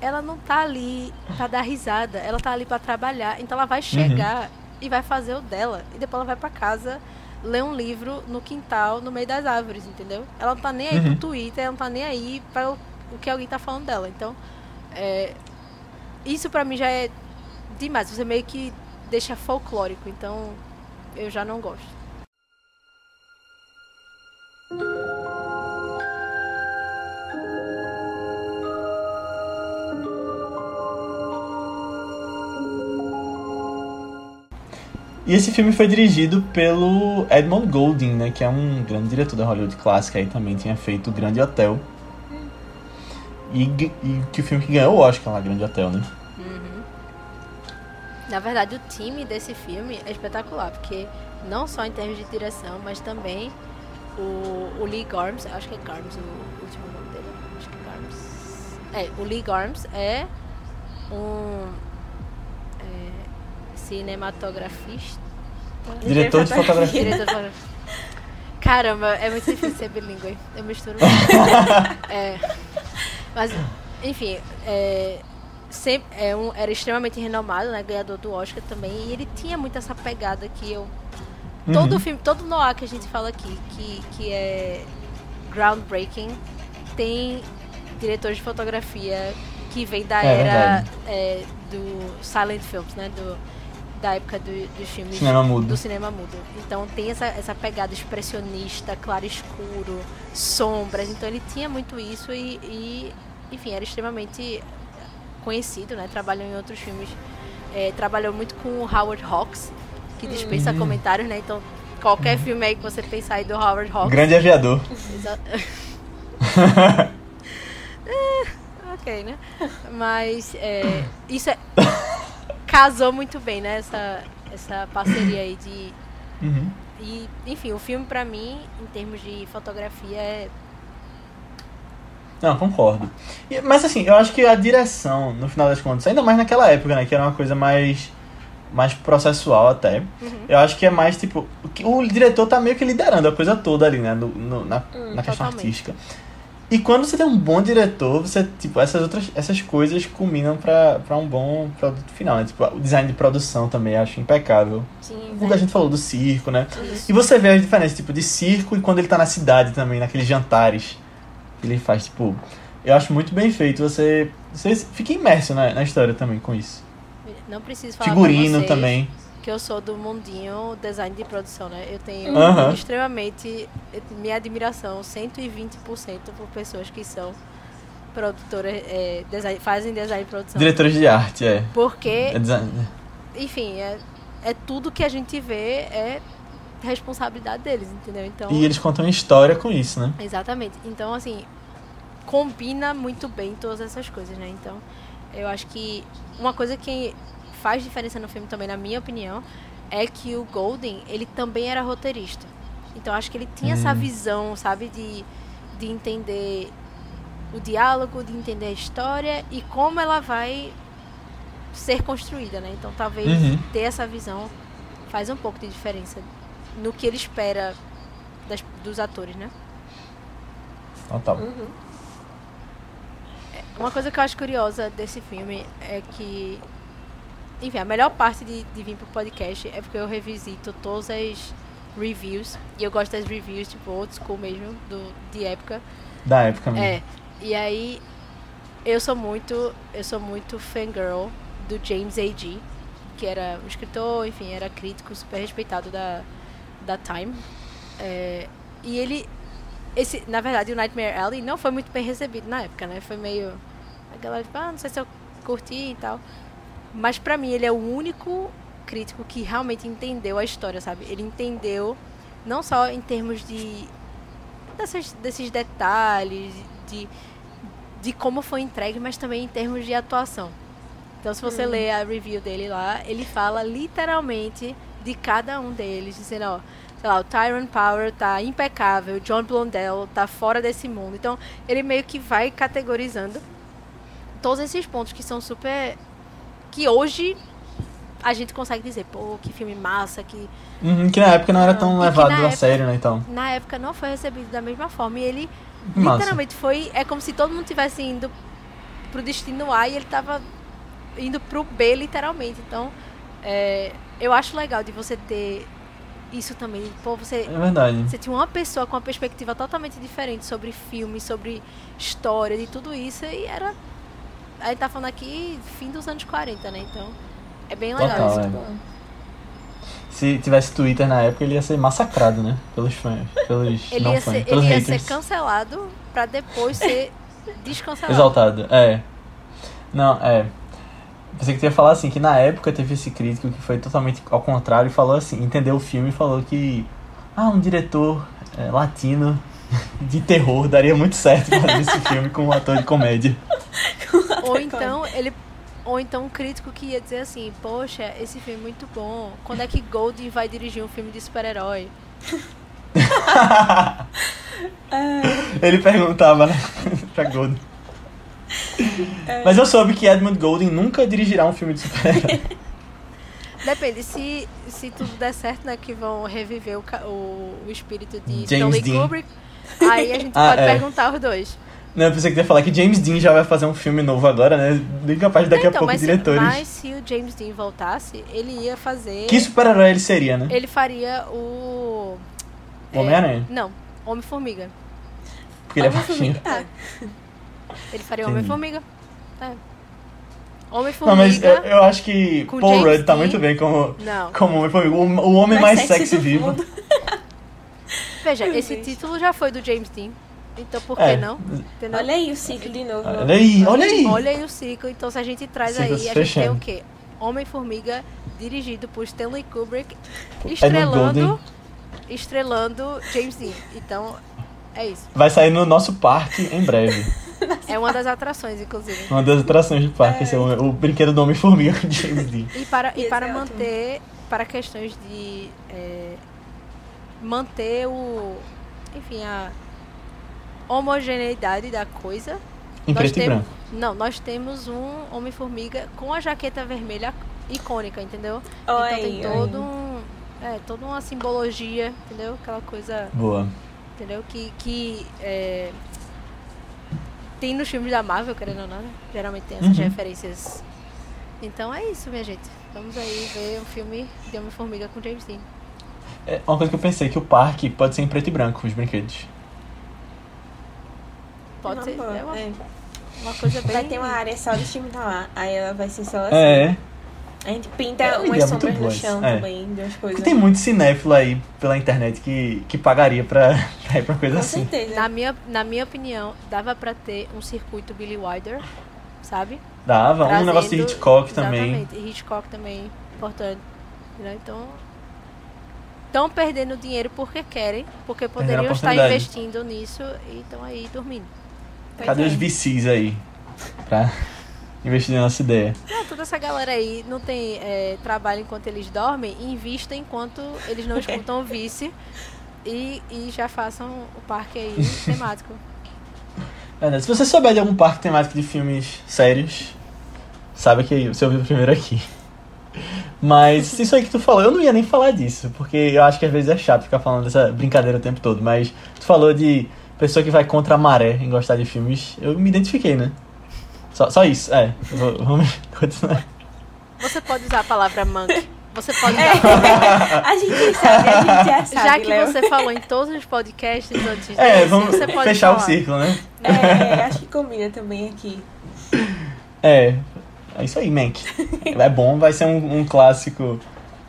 ela não tá ali pra dar risada, ela tá ali pra trabalhar. Então ela vai chegar e vai fazer o dela. E depois ela vai pra casa ler um livro no quintal, no meio das árvores, entendeu? Ela não tá nem aí Uhum. pro Twitter, ela não tá nem aí pra o, o que alguém tá falando dela. Então, é, isso pra mim já é demais. Você meio que deixa folclórico, então eu já não gosto. E esse filme foi dirigido pelo Edmond Goulding, né? Que é um grande diretor da Hollywood clássica aí também tinha feito o Grande Hotel. E, e que o filme que ganhou o Oscar lá, Grande Hotel, né? Na verdade, o time desse filme é espetacular, porque não só em termos de direção, mas também o, o Lee Garms, acho que é Garms o último nome dele, acho que é. É, o Lee Garms é um cinematografista. Diretor de fotografia. Diretor de fotografia. Caramba, é muito difícil ser bilíngue. Eu misturo muito. é, mas, enfim, é, sempre, é um, era extremamente renomado, né? Ganhador do Oscar também. E ele tinha muito essa pegada que eu. Todo Uhum. filme, todo Noir que a gente fala aqui, que, que é groundbreaking, tem diretores de fotografia que vem da É era é, do silent films, né? Do, da época do, dos filmes Cinema mudo. do cinema mudo. Então tem essa, essa pegada expressionista, claro escuro, sombras. Então ele tinha muito isso e, e, enfim, era extremamente conhecido, né? Trabalhou em outros filmes. É, trabalhou muito com o Howard Hawks, que dispensa Hum. comentários, né? Então qualquer filme aí que você pensar aí do Howard Hawks. Grande aviador. Exa- ok, né? Mas é, isso é- casou muito bem, né? Essa, essa parceria aí de. Uhum. E, enfim, o filme pra mim, em termos de fotografia, é. Não, concordo. E- mas assim, eu acho que a direção, no final das contas, ainda mais naquela época, né? Que era uma coisa mais. Mais processual até. Uhum. Eu acho que é mais tipo. O diretor tá meio que liderando a coisa toda ali, né? no- no- na, Hum, na questão totalmente. artística. E quando você tem um bom diretor, você, tipo, essas outras essas coisas culminam pra, pra um bom produto final, né? Tipo, o design de produção também acho impecável. Sim, Como a gente falou do circo, né? Isso. E você vê as diferenças, tipo, de circo e quando ele tá na cidade também, naqueles jantares. que Ele faz, tipo. Eu acho muito bem feito. Você. Você fica imerso na, na história também com isso. Não preciso falar Figurino também. Que eu sou do mundinho design de produção, né? Eu tenho extremamente minha admiração, 120% por pessoas que são produtoras, é, design, fazem design de produção. Diretores de arte, é. Porque, É design- enfim, é, é tudo que a gente vê é responsabilidade deles, entendeu? Então, E eles contam história com isso, né? Exatamente. Então, assim, combina muito bem todas essas coisas, né? Então, eu acho que uma coisa que faz diferença no filme também, na minha opinião, é que o Golden, ele também era roteirista. Então, acho que ele tinha essa Hum. visão, sabe, de, de entender o diálogo, de entender a história e como ela vai ser construída, né? Então, talvez Uhum. ter essa visão faz um pouco de diferença no que ele espera das- dos atores, né? Total. Uhum. Uma coisa que eu acho curiosa desse filme é que, enfim, a melhor parte de, de vir pro podcast é porque eu revisito todas as reviews e eu gosto das reviews, tipo, old school mesmo, do, de época. Da época mesmo. É, e aí eu sou muito, eu sou muito fangirl do James A.G., que era um escritor, enfim, era crítico super respeitado da, da Time. É, e ele, esse, na verdade, o Nightmare Alley não foi muito bem recebido na época, né? Foi meio, a galera, tipo, ah, não sei se eu curti e tal. Mas pra mim ele é o único crítico que realmente entendeu a história, sabe? Ele entendeu não só em termos de dessas, desses detalhes, de, de como foi entregue, mas também em termos de atuação. Então, se você ler a review dele lá, ele fala literalmente de cada um deles, dizendo, ó, sei lá, o Tyron Power tá impecável, o John Blondell tá fora desse mundo. Então, ele meio que vai categorizando todos esses pontos que são super. Que hoje a gente consegue dizer, pô, que filme massa, que Uhum, que na época não era tão levado a época- sério, né? Então. na época não foi recebido da mesma forma. E ele Massa. literalmente foi. É como se todo mundo tivesse indo pro destino A e ele tava indo pro B, literalmente. Então, é, eu acho legal de você ter isso também. Pô, você. É verdade. Você tinha uma pessoa com uma perspectiva totalmente diferente sobre filme, sobre história, de tudo isso, e era. A gente tá falando aqui fim dos anos 40, né? Então, é bem legal Total, isso. é. Bom. Se tivesse Twitter na época, ele ia ser massacrado, né? Pelos fãs. Pelos Ele não ia, fãs. ser, pelos ele ia ser haters. cancelado pra depois ser descancelado. Exaltado, é. Não, é. Pensei que tu ia falar assim, que na época teve esse crítico que foi totalmente ao contrário e falou assim, entendeu o filme e falou que ah, um diretor é, latino de terror daria muito certo fazer esse filme com um ator de comédia. Ou então ele. Ou então um crítico que ia dizer assim, poxa, esse filme é muito bom. Quando é que Goldie vai dirigir um filme de super-herói? Ele perguntava, né, pra Golden. Mas eu soube que Edmund Golden nunca dirigirá um filme de super-herói. Depende, se, se tudo der certo, né? Que vão reviver o, o, o espírito de James Stanley Dean. Kubrick. Aí a gente Ah, pode é. perguntar os dois. Não, eu pensei que ia falar que James Dean já vai fazer um filme novo agora, né? Bem capaz de daqui a então, pouco mas, se, diretores. mas se o James Dean voltasse, ele ia fazer. Que super-herói ele seria, né? Ele faria o. O Homem-Aranha. Não, Homem-Formiga. Porque ele é Homem-Formiga. baixinho. Ah, Ele faria. Homem-Formiga. É. Não, mas eu, Homem-Formiga. eu acho que Com Paul James Rudd tá Dean. muito bem como, Não. como Homem-Formiga. O, o homem mais, sexy, do vivo. Veja, Meu esse Deus. título já foi do James Dean. Então por que É. não? Entendeu? Olha aí o ciclo de novo. Olha aí, olha aí. Olha aí o ciclo. Então se a gente traz Ciclo aí, a gente tem fechando. o quê? Homem-Formiga, dirigido por Stanley Kubrick, Golden. estrelando, estrelando James Dean. Então, é isso. Vai sair no nosso parque em breve. É uma das atrações, inclusive. Uma das atrações do parque. Esse é o, o brinquedo do Homem-Formiga com James Dean. E para, e para Exato. manter, para questões de é, manter o, enfim, a homogeneidade da coisa. Em nós preto e temos- branco. Não, nós temos um Homem-Formiga com a jaqueta vermelha icônica, entendeu? Olha então tem todo um. É, toda uma simbologia, entendeu? Aquela coisa, Boa. entendeu? Que, que é, tem nos filmes da Marvel, querendo ou não, né? Geralmente tem essas Uhum. referências. Então é isso, minha gente. Vamos aí ver um filme de Homem-Formiga com James Dean. É uma coisa que eu pensei, que o parque pode ser em preto e branco, os brinquedos. Pode ser. boa, É uma, é. uma coisa bem. Vai ter uma área só do time tá lá. Aí ela vai ser só assim. É. A gente pinta É uma umas sombras no chão é. também, de umas coisas. Porque tem muito cinéfilo aí pela internet que, que pagaria pra, pra ir pra coisa Com assim. certeza. Na minha, na minha opinião, dava pra ter um circuito Billy Wilder, sabe? Dava, um Trazendo- negócio de Hitchcock também. Exatamente, Hitchcock também, importante. né? Então, estão perdendo dinheiro porque querem, porque poderiam estar investindo nisso e estão aí dormindo. Pois Cadê é. os VCs aí? Pra investir na nossa ideia. Não, toda essa galera aí não tem é, trabalho enquanto eles dormem, invista enquanto eles não escutam o vice e, e já façam o parque aí temático. Se você souber de algum parque temático de filmes sérios, sabe que você ouviu primeiro aqui. Mas isso aí que tu falou, eu não ia nem falar disso, porque eu acho que às vezes é chato ficar falando dessa brincadeira o tempo todo, mas tu falou de pessoa que vai contra a maré em gostar de filmes, eu me identifiquei, né? Só, só isso, é. Vou- Vamos continuar. Você pode usar a palavra monkey. Você pode É, usar. a gente sabe, a gente já sabe, Já que Léo. você falou em todos os podcasts antes É, desse, vamos você pode fechar o falar. círculo, né? É, acho que combina também aqui. É, é isso aí, Mank. É bom, vai ser um, um clássico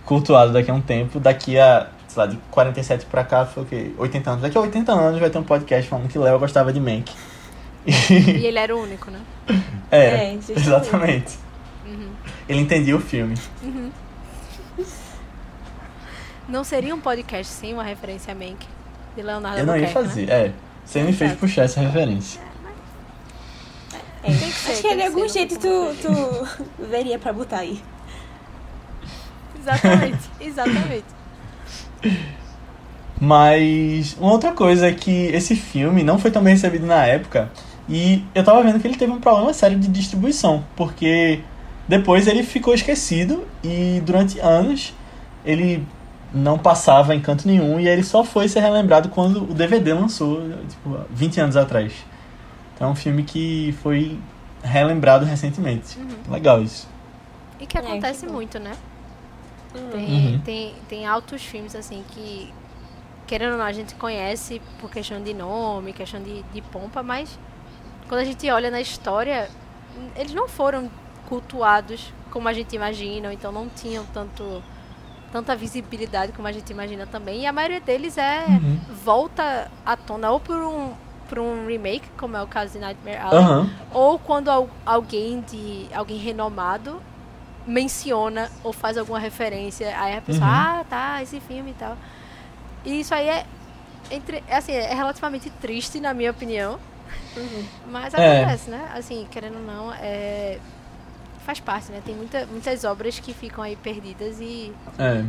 cultuado daqui a um tempo. Daqui a, sei lá, de 47 pra cá foi o quê? 80 anos. Daqui a 80 anos vai ter um podcast falando que Léo gostava de Mank. E ele era o único, né? Era, É, justamente. exatamente. Uhum. Ele entendia o filme. Não seria um podcast sem uma referência a Mank de Leonardo Eu não ia Albuquerque, fazer, né? é. Você me fez puxar essa referência. É, Tem que ser, acho que tem de algum jeito tu, tu veria pra botar aí. Exatamente, exatamente. Mas uma outra coisa é que esse filme não foi tão bem recebido na época e eu tava vendo que ele teve um problema sério de distribuição, porque depois ele ficou esquecido e durante anos ele não passava em canto nenhum e ele só foi ser relembrado quando o DVD lançou, tipo, 20 anos atrás. Então é um filme que foi relembrado recentemente. Legal isso. E que É, acontece bom. muito, né? Hum. Tem, Uhum. tem, tem altos filmes assim que, querendo ou não, a gente conhece por questão de nome, questão de, de pompa, mas quando a gente olha na história, eles não foram cultuados como a gente imagina, ou então não tinham tanto tanta visibilidade como a gente imagina também. E a maioria deles é Uhum. volta à tona ou por um por um remake, como é o caso de Nightmare Alley, ou quando al- alguém de alguém renomado menciona ou faz alguma referência, aí a pessoa, Uhum. ah, tá, esse filme e tal. E isso aí é entre, é assim, é relativamente triste na minha opinião, Uhum. mas É. acontece, né? Assim, querendo ou não, é faz parte, né? Tem muita, muitas obras que ficam aí perdidas e É.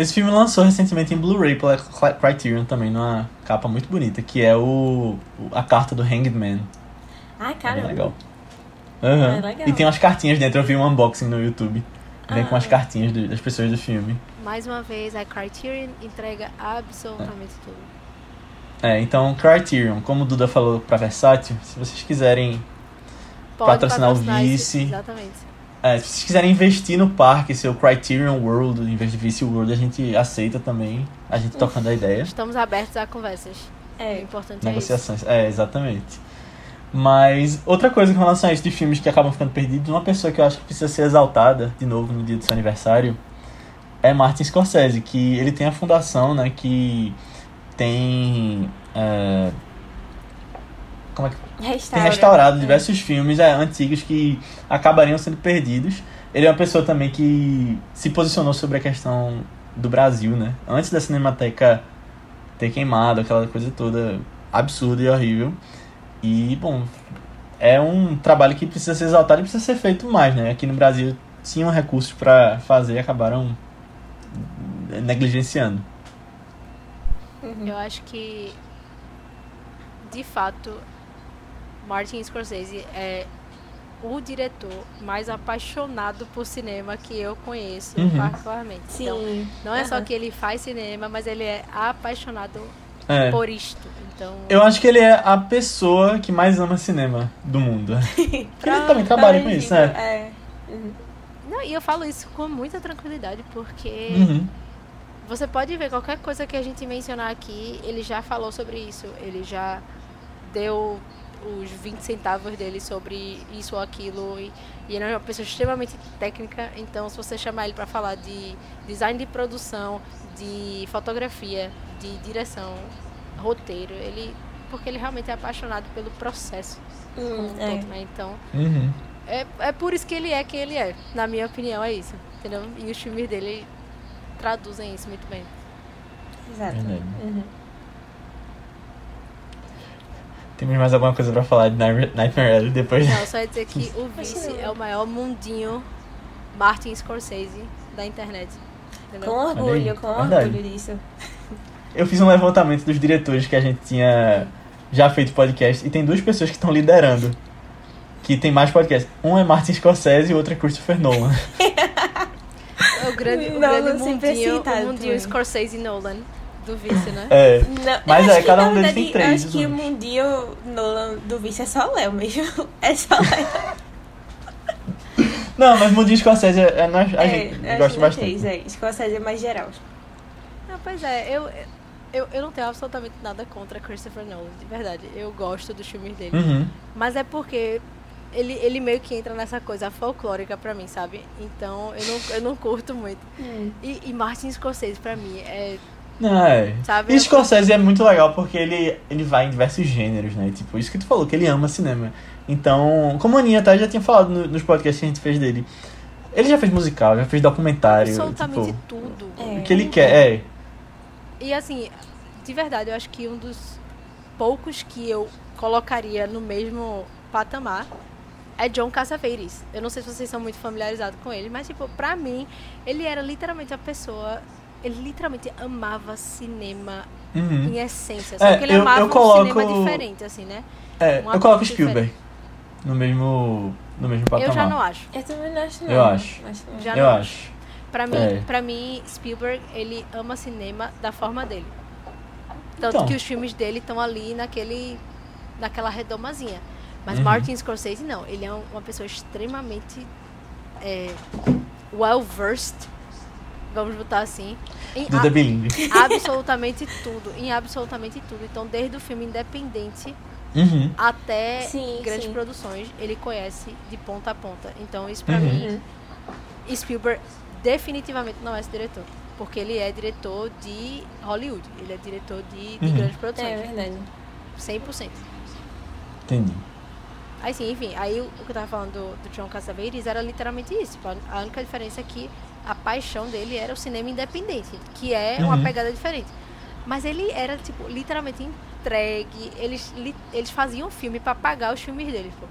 Esse filme lançou recentemente em Blu-ray pela Criterion também, numa capa muito bonita, que é o, o- a carta do Hanged Man. Ai, É cara. bem legal. Aham. É legal. E tem umas cartinhas dentro, eu vi um unboxing no YouTube. Vem com Ah. as cartinhas do- das pessoas do filme. mais uma vez a Criterion entrega absolutamente tudo. É, então Criterion, como o Duda falou pra Versátil, se vocês quiserem Pode Patrocinar o patrocinar esse- Vice. Exatamente. É, se vocês quiserem investir no parque, seu Criterion World, em vez de Vice World, a gente aceita também. A gente tocando a ideia. Estamos abertos a conversas. É. importante é isso. Negociações. É, exatamente. Mas outra coisa com relação a isso de filmes que acabam ficando perdidos, uma pessoa que eu acho que precisa ser exaltada de novo no dia do seu aniversário é Martin Scorsese, que ele tem a fundação, né, que tem é, como é que tem Restaura. restaurado É. diversos filmes é, antigos que acabariam sendo perdidos. Ele é uma pessoa também que se posicionou sobre a questão do Brasil, né? Antes da Cinemateca ter queimado, aquela coisa toda absurda e horrível. E, bom, é um trabalho que precisa ser exaltado e precisa ser feito mais, né? Aqui no Brasil tinham recursos para fazer e acabaram negligenciando. Eu acho que, de fato, Martin Scorsese é o diretor mais apaixonado por cinema que eu conheço, Uhum. particularmente. Sim. Então, não é só Aham. que ele faz cinema, mas ele é apaixonado É. por isto. Então, Eu acho que ele é a pessoa que mais ama cinema do mundo. Porque ele também trabalha com isso, né? É. Uhum. não, e eu falo isso com muita tranquilidade, porque Uhum. Você pode ver qualquer coisa que a gente mencionar aqui, ele já falou sobre isso. Ele já deu os 20 centavos dele sobre isso ou aquilo. E, e ele é uma pessoa extremamente técnica. Então, se você chamar ele para falar de design de produção, de fotografia, de direção, roteiro, ele. Porque ele realmente é apaixonado pelo processo. Hum, como um é. todo, né? Então, Uhum. é, é por isso que ele é quem ele é. Na minha opinião, é isso. Entendeu? E os filmes dele traduzem isso muito bem. Exato. Verdade. Uhum. Temos mais alguma coisa pra falar de Nightmare Alley depois? Não, só ia dizer que o Vice é o maior mundinho Martin Scorsese da internet. Com Entendeu? orgulho, Olha aí, com verdade. orgulho disso. Eu fiz um levantamento dos diretores que a gente tinha já feito podcast e tem duas pessoas que estão liderando. Que tem mais podcast. Um é Martin Scorsese e o outro é Christopher Nolan. É o grande, o Nolan grande mundinho, o mundinho. Scorsese e Nolan do Vice, né? É. Não, Mas eu é, cada na um deles tem verdade, três, Eu acho que o mundinho Nolan do vice é só Léo mesmo. É só Léo. Não, mas Mundinho Scorsese é, é, nós- a É, gente acho gosta bastante. três, é. Scorsese é mais geral. Ah, pois é, eu, eu, eu não tenho absolutamente nada contra Christopher Nolan, de verdade. Eu gosto dos filmes dele. Uhum. Mas é porque ele, ele meio que entra nessa coisa folclórica pra mim, sabe? Então eu não, eu não curto muito. E, e Martin Scorsese pra mim é. Não, é. Sabe? E Scorsese é muito legal porque ele, ele vai em diversos gêneros, né? Tipo, isso que tu falou, que ele ama cinema. Então, como a Aninha tá, já tinha falado no- nos podcasts que a gente fez dele. Ele já fez musical, já fez documentário. absolutamente Tipo, tudo. É. o que ele quer. É. E assim, de verdade, eu acho que um dos poucos que eu colocaria no mesmo patamar é John Cassavetes. Eu não sei se vocês são muito familiarizados com ele, mas tipo, pra mim, ele era literalmente a pessoa. Ele literalmente amava cinema Uhum. em essência. É, Só que ele eu- amava eu um coloco- cinema diferente, assim, né? É, Um eu coloco Spielberg no mesmo, no mesmo patamar. Eu já não acho. Eu também não acho, não. Eu acho. não. Já Eu não acho. Pra mim, É. pra mim, Spielberg, ele ama cinema da forma dele. Tanto Então. que os filmes dele estão ali naquele, naquela redomazinha. Mas Uhum. Martin Scorsese, não. Ele é um- uma pessoa extremamente é, well-versed, vamos botar assim, em Do The Bilingue. a- absolutamente tudo. Em absolutamente tudo. Então, desde o filme independente Uhum. até Sim, grandes sim. produções, ele conhece de ponta a ponta. Então, isso pra Uhum. mim, Spielberg definitivamente não é esse diretor. Porque ele é diretor de Hollywood. Ele é diretor de, de Uhum. grandes É produções. verdade. 100%. Entendi. Aí sim, enfim, aí o que eu tava falando do, do John Cassavetes era literalmente isso. Tipo, a- a única diferença é que a paixão dele era o cinema independente, que é uma Uhum. pegada diferente. Mas ele era, tipo, literalmente entregue. Eles, li- eles faziam filme pra pagar os filmes deles, pô.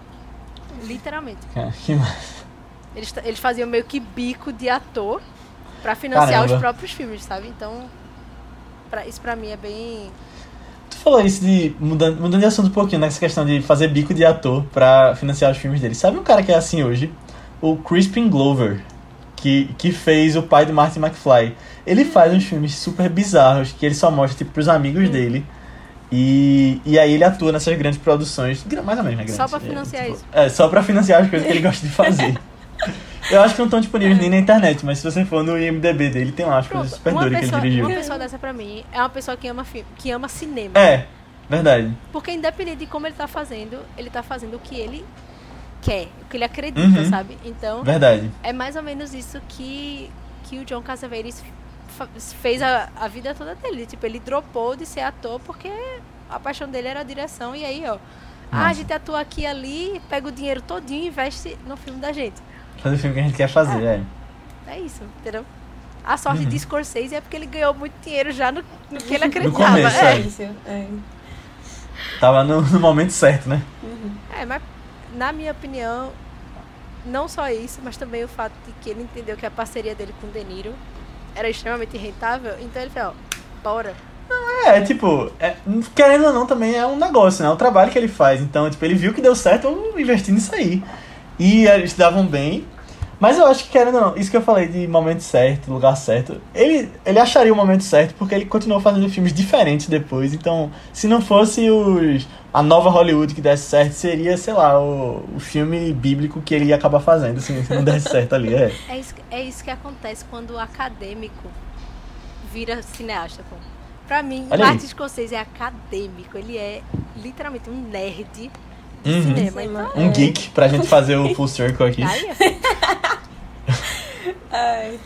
Literalmente. Cara, que massa. Eles, eles faziam meio que bico de ator pra financiar Caramba. os próprios filmes, sabe? Então, pra, isso pra mim é bem. Tu falou isso de. Mudando, mudando de assunto um pouquinho, nessa questão de fazer bico de ator pra financiar os filmes dele. Sabe um cara que é assim hoje? O Crispin Glover, que, que fez o pai de Martin McFly. Ele faz uns filmes super bizarros que ele só mostra tipo, pros amigos dele. E, e aí ele atua nessas grandes produções, mais ou menos, né? Só grandes. pra financiar é, tipo, isso. É, só pra financiar as coisas que ele gosta de fazer. Eu acho que não estão disponíveis nem na internet, mas se você for no IMDB dele, tem lá as coisas super duras que ele dirigiu. uma pessoa dessa pra mim é uma pessoa que ama filme, que ama cinema. É, verdade. Porque independente de como ele tá fazendo, ele tá fazendo o que ele quer, o que ele acredita, Uhum. sabe? Então, Verdade. é mais ou menos isso que, que o John Cassavetes fez a, a vida toda dele. Tipo, ele dropou de ser ator porque a paixão dele era a direção. E aí, ó, ah, a gente atua aqui e ali, pega o dinheiro todinho e investe no filme da gente. Fazer o filme que a gente quer fazer, é. É isso, entendeu? A sorte Uhum. de Scorsese é porque ele ganhou muito dinheiro já no, no que ele acreditava. começo, é. é. É. Tava no, no momento certo, né? É, mas na minha opinião, não só isso, mas também o fato de que ele entendeu que a parceria dele com o De Niro era extremamente rentável, então ele falou, bora. É, tipo, é, querendo ou não, também é um negócio, né? É o trabalho que ele faz. Então, tipo, ele viu que deu certo, eu investi nisso aí. E eles davam bem. Mas eu acho que, querendo ou não, isso que eu falei de momento certo, lugar certo, ele, ele acharia o momento certo porque ele continuou fazendo filmes diferentes depois. Então, se não fosse os, a nova Hollywood que desse certo, seria, sei lá, o, o filme bíblico que ele ia acabar fazendo, assim, se não desse certo ali. É. É isso, que- é isso que acontece quando o acadêmico vira cineasta, pô. Pra mim, Olha. Martin Scorsese é acadêmico, ele é literalmente um nerd Uhum. cinema. Então, Um É. geek pra gente fazer o full circle aqui. aí, Ai.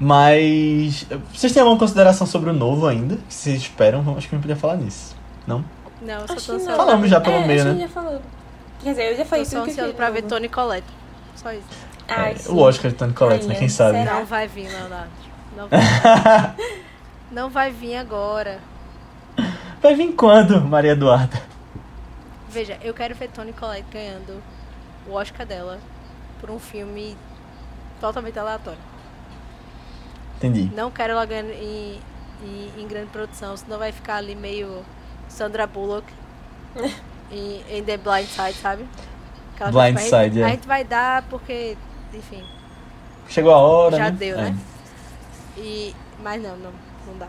Mas. Vocês têm alguma consideração sobre o novo ainda? Que vocês esperam? Acho que não podia falar nisso. Não? Não, eu só Acho tô ansiosa. Falamos já pelo é, meio, né? já falou. Quer dizer, eu já falei Tô só tudo que eu ansiosa queria. pra ver Tony Collette. Só isso. Ai, É, sim. o Oscar de Tony Collette, né? Quem sabe? será? Não vai vir, Leonardo. Não vai, não vai vir agora. Vai vir quando, Maria Eduarda? Veja, eu quero ver Tony Collette ganhando o Oscar dela por um filme totalmente aleatório. Entendi. Não quero ela ganhando em, em, em grande produção, senão vai ficar ali meio Sandra Bullock em, em The Blind Side, sabe? Aquela Blind coisa, a gente- Side, é. A gente vai dar porque, enfim, Chegou a hora. já né? deu, É. né? E, mas não, não, não dá.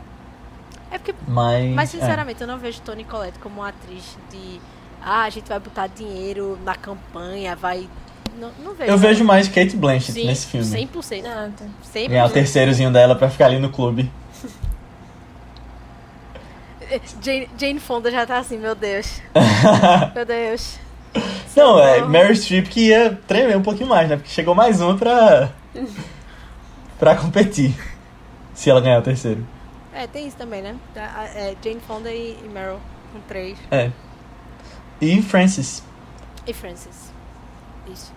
É porque Mas. Mas é. sinceramente, eu não vejo Toni Collette como uma atriz de ah, a gente vai botar dinheiro na campanha, vai. Não, não vejo. Eu vejo mais Kate Blanchett Sim, nesse filme. 100%. Ah, tá. 100%. Ganhar o terceirozinho dela pra ficar ali no clube. Jane, Jane Fonda já tá assim, meu Deus. meu Deus. Não, é. Mary Streep que ia tremer um pouquinho mais, né? Porque chegou mais uma pra. pra competir. Se ela ganhar o terceiro. É, tem isso também, né? Tá, é, Jane Fonda e, e Meryl com três. É. E Francis. E Francis. Isso.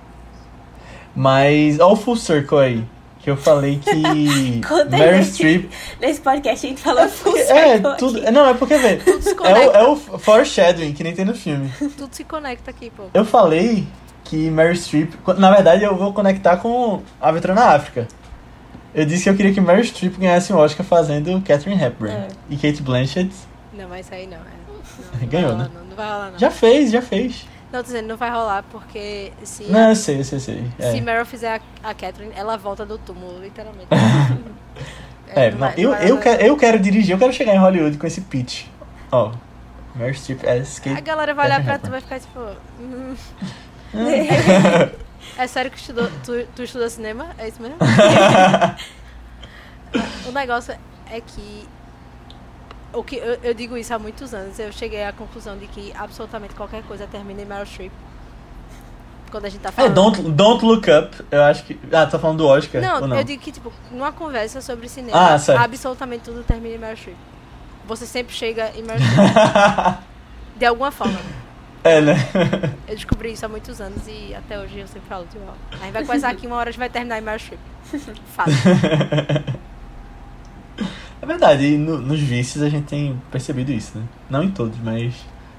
Mas. Olha o full circle aí. Que eu falei que. Mary Streep. Nesse podcast a gente falou full É, circle tudo. aqui. Não, é porque, vê. se É é o foreshadowing que nem tem no filme. Tudo se conecta aqui, pô. Eu falei que Mary Streep. Na verdade, eu vou conectar com Aventura na África. Eu disse que eu queria que Mary Streep ganhasse um Oscar fazendo Catherine Hepburn. É. E Kate Blanchett Não, mas isso aí não. É. Não, não Ganhou, rolar, né? Não, não vai rolar, não. já fez, já fez. Não, tô dizendo, não vai rolar porque se, Não, eu sei, eu sei, sei. se É, Meryl fizer a, a Catherine, ela volta do túmulo, literalmente. É, não não, eu, não eu, quero, eu quero dirigir, eu quero chegar em Hollywood com esse pitch. Ó, Mary Streep as A Kate. galera vai olhar pra tu e vai ficar tipo. hum. é sério que estudou, tu, tu estudou cinema? É isso mesmo? o negócio é que. O que eu, eu digo isso há muitos anos. Eu cheguei à conclusão de que absolutamente qualquer coisa termina em Meryl Streep. Quando a gente tá É, falando. don't, don't Look Up, eu acho que. Ah, tá falando do Oscar? Não, não? eu digo que, tipo, numa conversa sobre cinema, Ah, absolutamente tudo termina em Meryl Streep. Você sempre chega em Meryl Streep. de alguma forma. é, né? Eu descobri isso há muitos anos e até hoje eu sempre falo, tipo, ó, a gente vai começar aqui uma hora a gente vai terminar em Meryl Streep. Fácil. É verdade, e no- nos vices a gente tem percebido isso, né? Não em todos, mas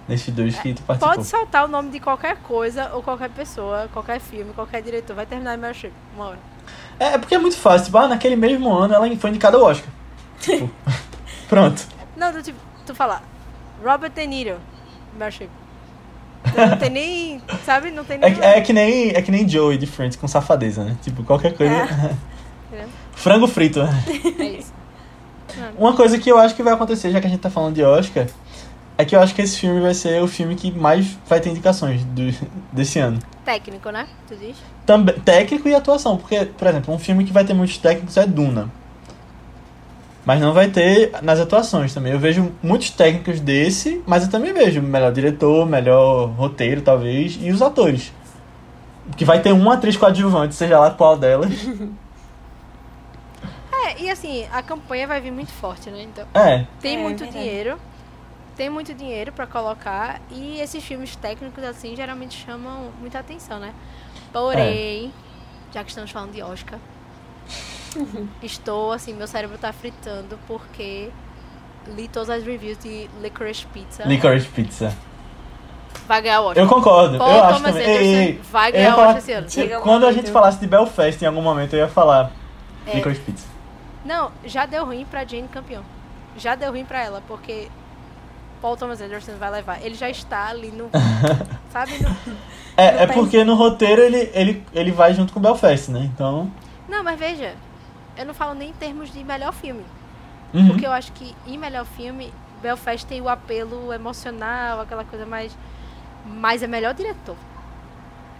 nesses dois que tu participou. Pode soltar o nome de qualquer coisa ou qualquer pessoa, qualquer filme, qualquer diretor, vai terminar em Meryl uma hora. É, é porque é muito fácil. Tipo, ah, naquele mesmo ano ela foi indicada ao Oscar. Tipo, pronto. Não, do tipo, tu falar, Robert De Niro, Meryl. Não tem nem, sabe, não tem É, nem... que- é que nem, é que nem Joey de Friends com safadeza, né? Tipo, qualquer coisa. Entendeu? Frango frito. né? É isso. Uma coisa que eu acho que vai acontecer, já que a gente tá falando de Oscar, é que eu acho que esse filme vai ser o filme que mais vai ter indicações do, desse ano. Técnico, né? Tu diz? Também, técnico e atuação, porque, por exemplo, um filme que vai ter muitos técnicos é Duna. Mas não vai ter nas atuações também. Eu vejo muitos técnicos desse, mas eu também vejo melhor diretor, melhor roteiro, talvez, e os atores. Que vai ter uma atriz coadjuvante, seja lá qual delas. É, e assim, a campanha vai vir muito forte, né? Então, É, tem É, muito verdade. dinheiro, tem muito dinheiro pra colocar e esses filmes técnicos assim geralmente chamam muita atenção, né? Porém, já que estamos falando de Oscar, estou assim, meu cérebro tá fritando porque li todas as reviews de Licorice Pizza. Licorice Pizza. Vai ganhar o Oscar. Eu concordo, Paul eu acho Thomas também. Anderson Ei, ei, vai ganhar o falar- Oscar esse ano. Quando a gente falasse de Belfast em algum momento, eu ia falar É. Licorice Pizza. Não, já deu ruim pra Jane campeão. Já deu ruim pra ela, porque Paul Thomas Anderson vai levar. Ele já está ali no. sabe? No... É, Não é porque no roteiro ele, ele, ele vai junto com Belfast, né? Então. Não, mas veja, eu não falo nem em termos de melhor filme. uhum. Porque eu acho que em melhor filme, Belfast tem o apelo emocional, aquela coisa mais. Mas é melhor diretor.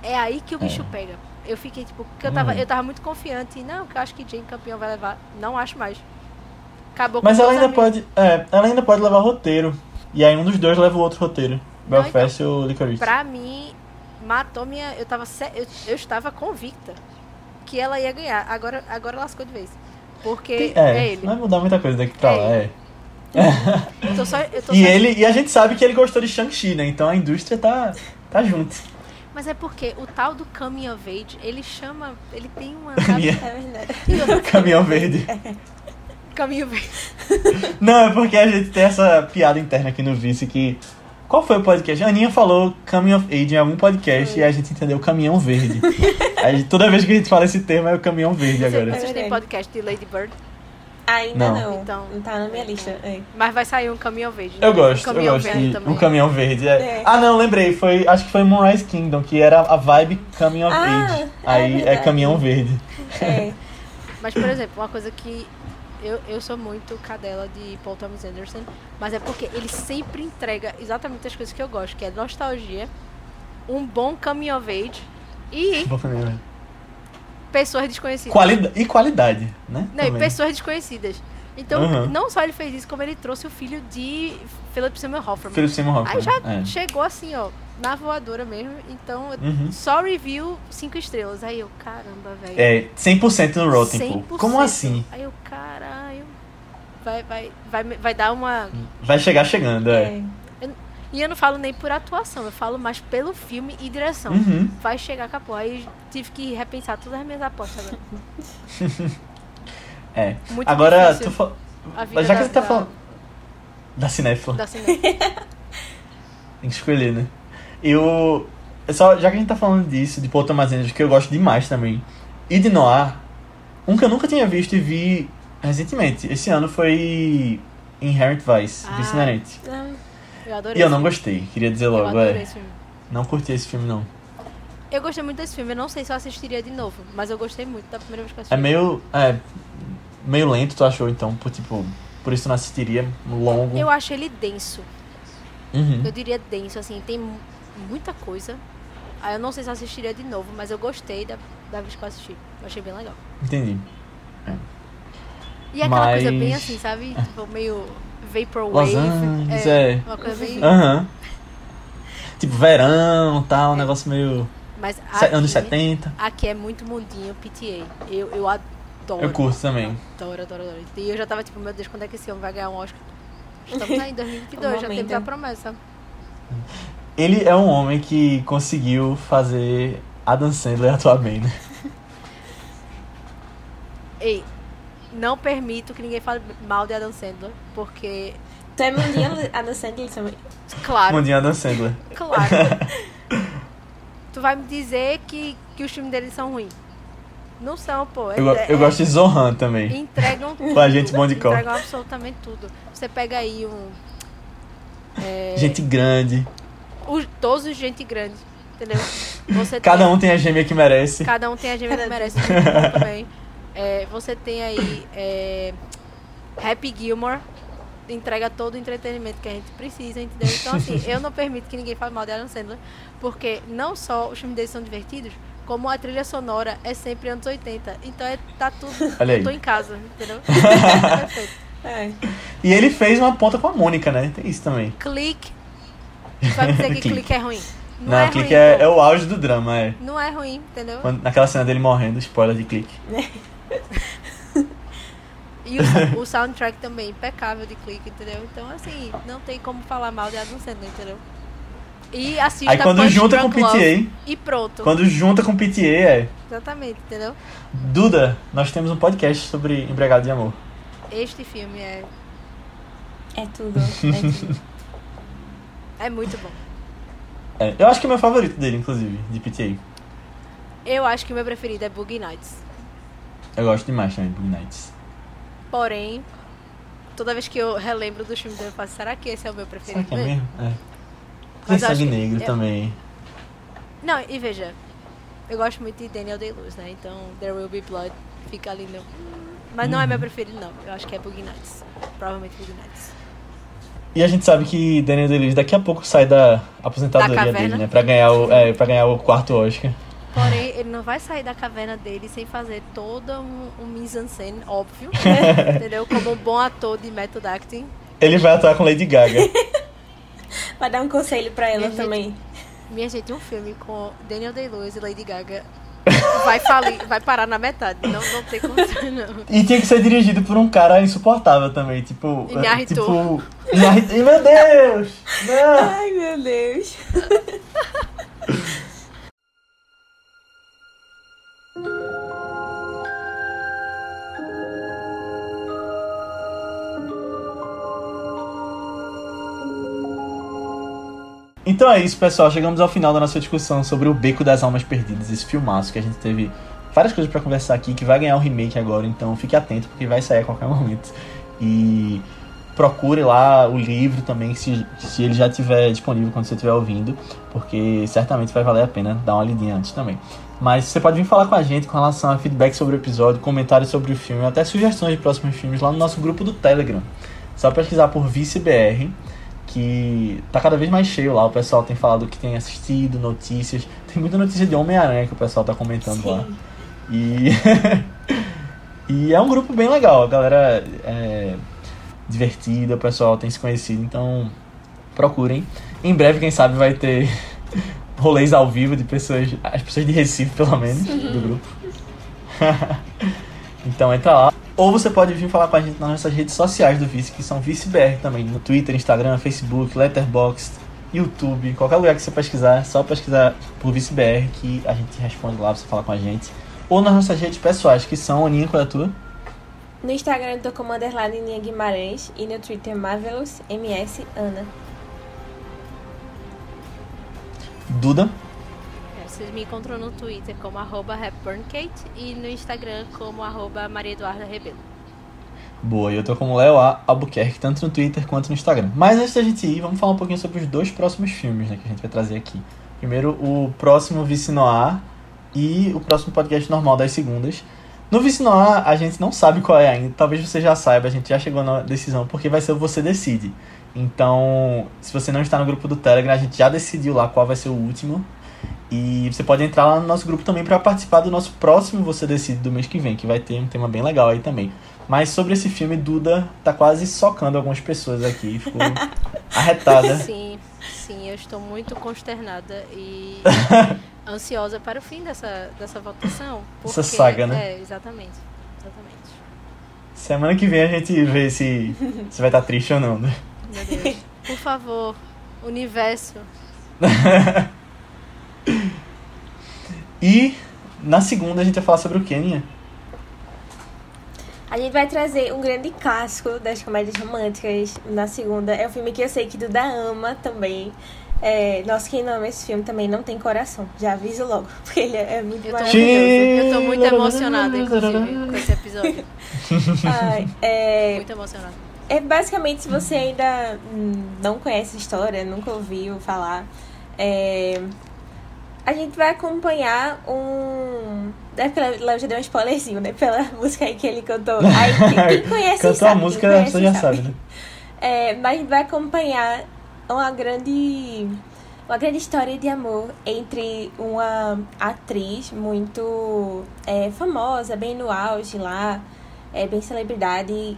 É aí que o bicho pega. Eu fiquei, tipo, porque eu tava, Uhum. eu tava muito confiante. Não, que eu acho que Jane campeão vai levar. Não acho mais. Acabou Mas com ela ainda amigos. pode. É, ela ainda pode levar roteiro. E aí um dos dois leva o outro roteiro. Belfast ou Licorice? Pra mim, matou minha. Eu tava. Eu, eu estava convicta que ela ia ganhar. Agora, agora lascou de vez. Porque é, É, ele. não vai mudar muita coisa daqui pra É lá, é. Eu tô só, E ele, e a gente sabe que ele gostou de Shang-Chi, né? Então a indústria tá, tá junto. Mas é porque o tal do Coming of Age, ele chama. Ele tem uma. Minha- É. Caminhão verde. Caminho of Age. Não, é porque a gente tem essa piada interna aqui no Vice que. Qual foi o podcast? A Aninha falou Coming of Age em algum podcast e a gente entendeu Caminhão Verde. Aí toda vez que a gente fala esse termo é o Caminhão Verde agora. Vocês têm verdade. podcast de Lady Bird, Ainda Não. não. Então- não tá na minha lista. É. mas vai sair um Coming of Age. Eu né? gosto, eu Caminhão gosto Verde de também. o Caminhão Verde. é. É. Ah, não, lembrei. Foi, acho que foi Moonrise Kingdom, que era a vibe Coming of Ah, Age. é Aí é. Caminhão Verde. É. Mas, por exemplo, uma coisa que eu, eu sou muito cadela de Paul Thomas Anderson, mas é porque ele sempre entrega exatamente as coisas que eu gosto, que é nostalgia, um bom coming of age e Bom né? Pessoas desconhecidas. Qualida e qualidade, né? Não, e pessoas desconhecidas. Então, Uhum. não só ele fez isso, como ele trouxe o filho de Philip Seymour Hoffman. Philip Seymour Hoffman. Aí já é. chegou assim, ó, na voadora mesmo. Então, Uhum. só review cinco estrelas. Aí eu, caramba, velho. É, 100% no Rotten, pô. 100%. Como assim? Aí eu, caralho. Vai, vai, vai, vai dar uma. Vai chegar chegando, é. É. E eu não falo nem por atuação, eu falo mais pelo filme e direção. Uhum. Vai chegar com a porra. Aí tive que repensar todas as minhas apostas agora. É. Muito Agora, tu fa... já que você tá da- falando da cinéfila, Da cinema. tem que escolher, né? Eu... eu só, já que a gente tá falando disso, de Paul Thomas Anderson, que eu gosto demais também, e de Noir, um que eu nunca tinha visto e vi recentemente, esse ano foi Inherent Vice, Ah. Vice Inerente. Não. Eu adorei. E eu não esse gostei, queria dizer filme. Eu logo, adorei é. esse filme. Não curti esse filme, não. Eu gostei muito desse filme. Eu não sei se eu assistiria de novo, mas eu gostei muito da primeira vez que eu assisti. É meio... É, meio lento, tu achou, então, por, tipo... Por isso não assistiria, longo. Eu acho ele denso. Uhum. Eu diria denso, assim, tem mu- muita coisa. Aí eu não sei se eu assistiria de novo, mas eu gostei da, da vez que eu assisti. Eu achei bem legal. Entendi. E é aquela Mas- coisa bem assim, sabe? Tipo, meio vaporwave. Los Angeles, é. Uma coisa bem... Aham. Tipo, verão tal, um negócio meio. Mas aqui, anos 70. aqui é muito mundinho PTA. Eu, eu adoro. Eu curto também. Adoro, adoro, adoro. E eu já tava tipo, meu Deus, quando é que esse homem vai ganhar um Oscar? Estamos aí em 2022, O já temos a promessa. Ele é um homem que conseguiu fazer Adam Sandler atuar bem, né? Ei, não permito que ninguém fale mal de Adam Sandler, porque, Tu é mundinho Adam Sandler também. claro, Mundinho Adam Sandler. claro. tu vai me dizer que, que os filmes dele são ruins. Não são, pô. É- Eu, é- gosto de Zohan também. Entregam tudo. O agente bom de cor. Entregam absolutamente tudo. Você pega aí um. é, Gente grande. os- todos os gente grande. Entendeu? Você Cada tem, um tem a gêmea que merece. Cada um tem a gêmea que merece. também. É, você tem aí. É, Happy Gilmore. Entrega todo o entretenimento que a gente precisa, entendeu? Então, assim, eu não permito que ninguém fale mal de Adam Sandler, porque não só os filmes dele são divertidos, como a trilha sonora é sempre anos 80. Então, é, tá tudo. Olha aí. Eu tô em casa, entendeu? É. E ele fez uma ponta com a Mônica, né? Tem isso também. Clique. Vai dizer que Clique. é ruim. Não, Não, é clique ruim, é, é o auge do drama, é. Não é ruim, entendeu? Quando- naquela cena dele morrendo, spoiler de clique. E o, o soundtrack também, impecável de clique, entendeu? Então, assim, não tem como falar mal de Adam Sandler, entendeu? E assista Aí quando Punch junta com Drunk Love PTA, E pronto. quando junta com PTA, é. Exatamente, entendeu? Duda, nós temos um podcast sobre Empregado de Amor. Este filme é, É tudo. É tudo. é muito bom. É, eu acho que é o meu favorito dele, inclusive, de PTA. Eu acho que o meu preferido é Boogie Nights. Eu gosto demais também de Nights. Porém, toda vez que eu relembro dos filmes dele, eu faço, será que esse é o meu Será preferido? que é mesmo? É. Tem sangue negro eu- também. Não, e veja, eu gosto muito de Daniel Day-Lewis, né? Então, There Will Be Blood fica ali no... Mas não é Uhum. meu preferido, não. Eu acho que é Boogie Nights. Provavelmente Boogie Nights. E a gente sabe que Daniel Day-Lewis daqui a pouco sai da aposentadoria Da dele, né? Pra ganhar o, é, pra ganhar o quarto Oscar. Porém, ele não vai sair da caverna dele sem fazer toda um, um mise-en-scène, óbvio. entendeu? Como um bom ator de method acting. Ele vai atuar com Lady Gaga. Vai dar um conselho pra ela Minha gente- também. Minha gente, um filme com Daniel Day-Lewis e Lady Gaga vai falir, vai parar na metade. Não, não tem como não. E tinha que ser dirigido por um cara insuportável também, tipo. Inharritou. Tipo. Inharritou. Ih, Meu Deus! Não! Ai, meu Deus. Então é isso, pessoal. Chegamos ao final da nossa discussão sobre o Beco das Almas Perdidas, esse filmaço que a gente teve várias coisas pra conversar aqui, que vai ganhar o remake agora, então fique atento porque vai sair a qualquer momento. E procure lá o livro também, se, se ele já estiver disponível quando você estiver ouvindo, porque certamente vai valer a pena dar uma lidinha antes também. Mas você pode vir falar com a gente com relação a feedback sobre o episódio, comentários sobre o filme, até sugestões de próximos filmes lá no nosso grupo do Telegram. Só pesquisar por ViceBR que tá cada vez mais cheio lá. O pessoal tem falado que tem assistido, notícias. Tem muita notícia de Homem-Aranha que o pessoal tá comentando lá. Sim. E. e é um grupo bem legal. A galera é divertida, o pessoal tem se conhecido, então procurem. Em breve, quem sabe, vai ter rolês ao vivo de pessoas. As pessoas de Recife, pelo menos, do grupo. então entra lá. Ou você pode vir falar com a gente nas nossas redes sociais do Vice, que são ViceBR também, no Twitter, Instagram, Facebook, Letterboxd, YouTube, qualquer lugar que você pesquisar, é só pesquisar por ViceBR que a gente responde lá pra você falar com a gente. Ou nas nossas redes pessoais, que são, Aninha, qual é a tua? No Instagram eu tô como underline Ninha Guimarães e no Twitter Marvelous MS Ana. Duda? É, Vocês me encontram no Twitter como arroba HepburnKate e no Instagram como arroba Maria Eduarda Rebelo. Boa, e eu tô como Léo A. Albuquerque, tanto no Twitter quanto no Instagram. Mas antes da gente ir, vamos falar um pouquinho sobre os dois próximos filmes né, que a gente vai trazer aqui. Primeiro, o próximo Vice Noir e o próximo podcast normal das segundas. No Vice Noir, a gente não sabe qual é ainda. Talvez você já saiba, a gente já chegou na decisão, porque vai ser o Você Decide. Então, se você não está no grupo do Telegram, a gente já decidiu lá qual vai ser o último. E você pode entrar lá no nosso grupo também para participar do nosso próximo Você Decide do mês que vem, que vai ter um tema bem legal aí também. Mas sobre esse filme, Duda tá quase socando algumas pessoas aqui. Ficou arretada. Sim, sim, eu estou muito consternada e ansiosa para o fim dessa, dessa votação. Essa porque- saga, né? É, exatamente. Exatamente. Semana que vem a gente vê se você vai estar triste ou não, né? Meu Deus. Por favor, universo. E na segunda a gente vai falar sobre o Kenya. A gente vai trazer um grande clássico das comédias românticas na segunda. É um filme que eu sei que Duda ama também. É, nossa, quem não ama esse filme também não tem coração. Já aviso logo, porque ele é muito Eu tô, maravilhoso. eu tô muito emocionada, inclusive, com esse episódio. Ai, é, Muito emocionada. É basicamente, se você ainda hum, não conhece a história, nunca ouviu falar, é, a gente vai acompanhar um. É porque Léo já deu um spoilerzinho, né? Pela música aí que ele cantou. Aí, quem- quem conhece Cantou sabe, a música, conhece pessoa já sabe, né? É, mas a gente vai acompanhar uma grande. Uma grande história de amor entre uma atriz muito é, famosa, bem no auge lá, é, bem celebridade,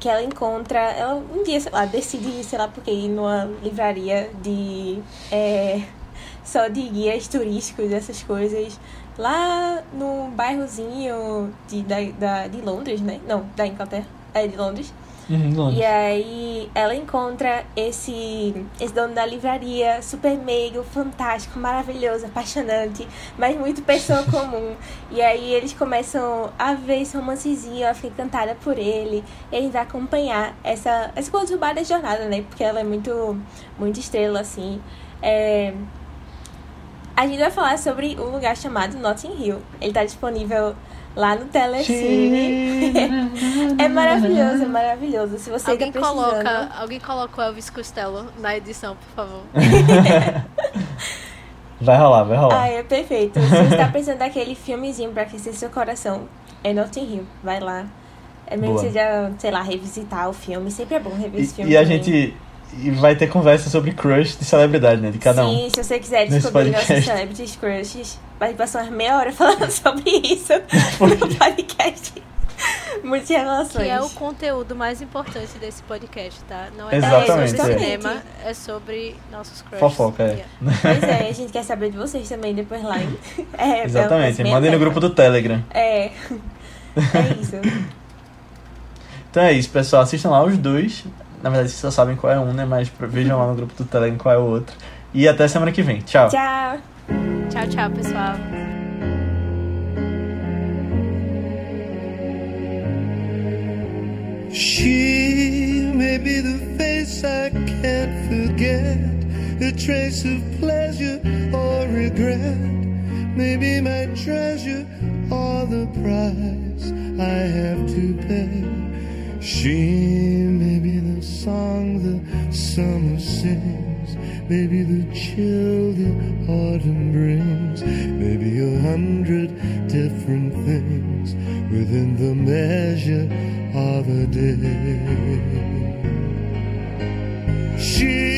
que ela encontra. Ela um dia, sei lá, decide, sei lá porque, ir numa livraria de. é, só de guias turísticos, essas coisas. Lá no bairrozinho de, da, da, de Londres, né? Não, da Inglaterra. É, de Londres. Uhum, Londres. E aí ela encontra esse, esse dono da livraria, super meigo, fantástico, maravilhoso, apaixonante, mas muito pessoa comum. E aí eles começam a ver esse romancezinho, ela fica encantada por ele, e a gente vai acompanhar essa, essa conturbada jornada, né? Porque ela é muito, muito estrela, assim. É... A gente vai falar sobre um lugar chamado Notting Hill. Ele tá disponível lá no Telecine. É maravilhoso, é maravilhoso. Se você Alguém tá precisando... coloca, alguém coloca o Elvis Costello na edição, por favor. Vai rolar, vai rolar. Ah, é perfeito. Se você tá precisando daquele filmezinho pra aquecer seu coração, é Notting Hill. Vai lá. É mesmo Boa. que você já, sei lá, revisitar o filme. Sempre é bom rever esse E, filme. e a gente e vai ter conversa sobre crush de celebridade, né? De cada um. Sim, se você quiser nesse descobrir nossos podcast. celebrities crushes, vai passar umas meia hora falando sobre isso no podcast. Muitas revelações. Que é o conteúdo mais importante desse podcast, tá? Não é Exatamente, sobre é. cinema, é sobre nossos crushes. Fofoca, é. Pois é, a gente quer saber de vocês também depois lá. É, Exatamente. Mandem no grupo do Telegram. É. É isso. Então é isso, pessoal. Assistam lá os dois. Na verdade, vocês só sabem qual é um, né? Mas vejam lá no grupo do Telegram qual é o outro. E até semana que vem. Tchau. Tchau. Tchau, tchau, pessoal. She may be the face I can't forget, a trace of pleasure or regret. Maybe my treasure or the price I have to pay. She may be the song the summer sings, maybe the chill the autumn brings, maybe a hundred different things within the measure of a day. She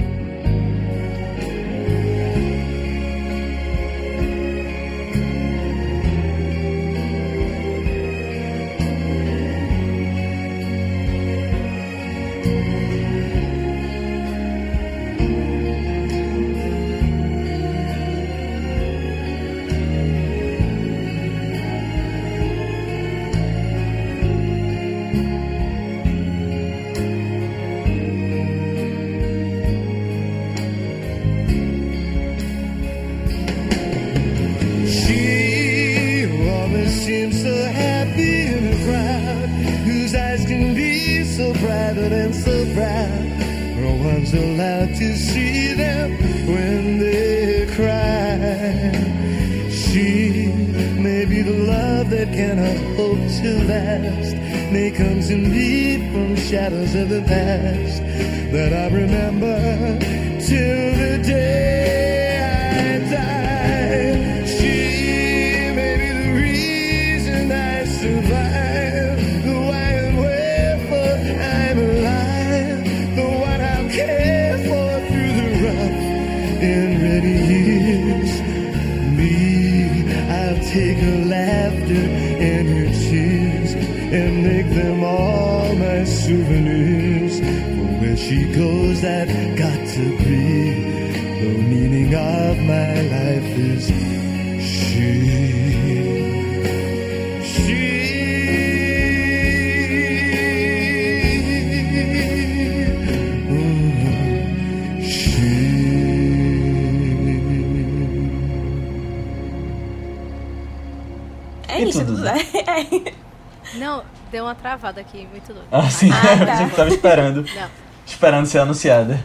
Aqui, muito doido. Ah, sim. Ah, tá. a gente tava esperando. Não. Esperando ser anunciada.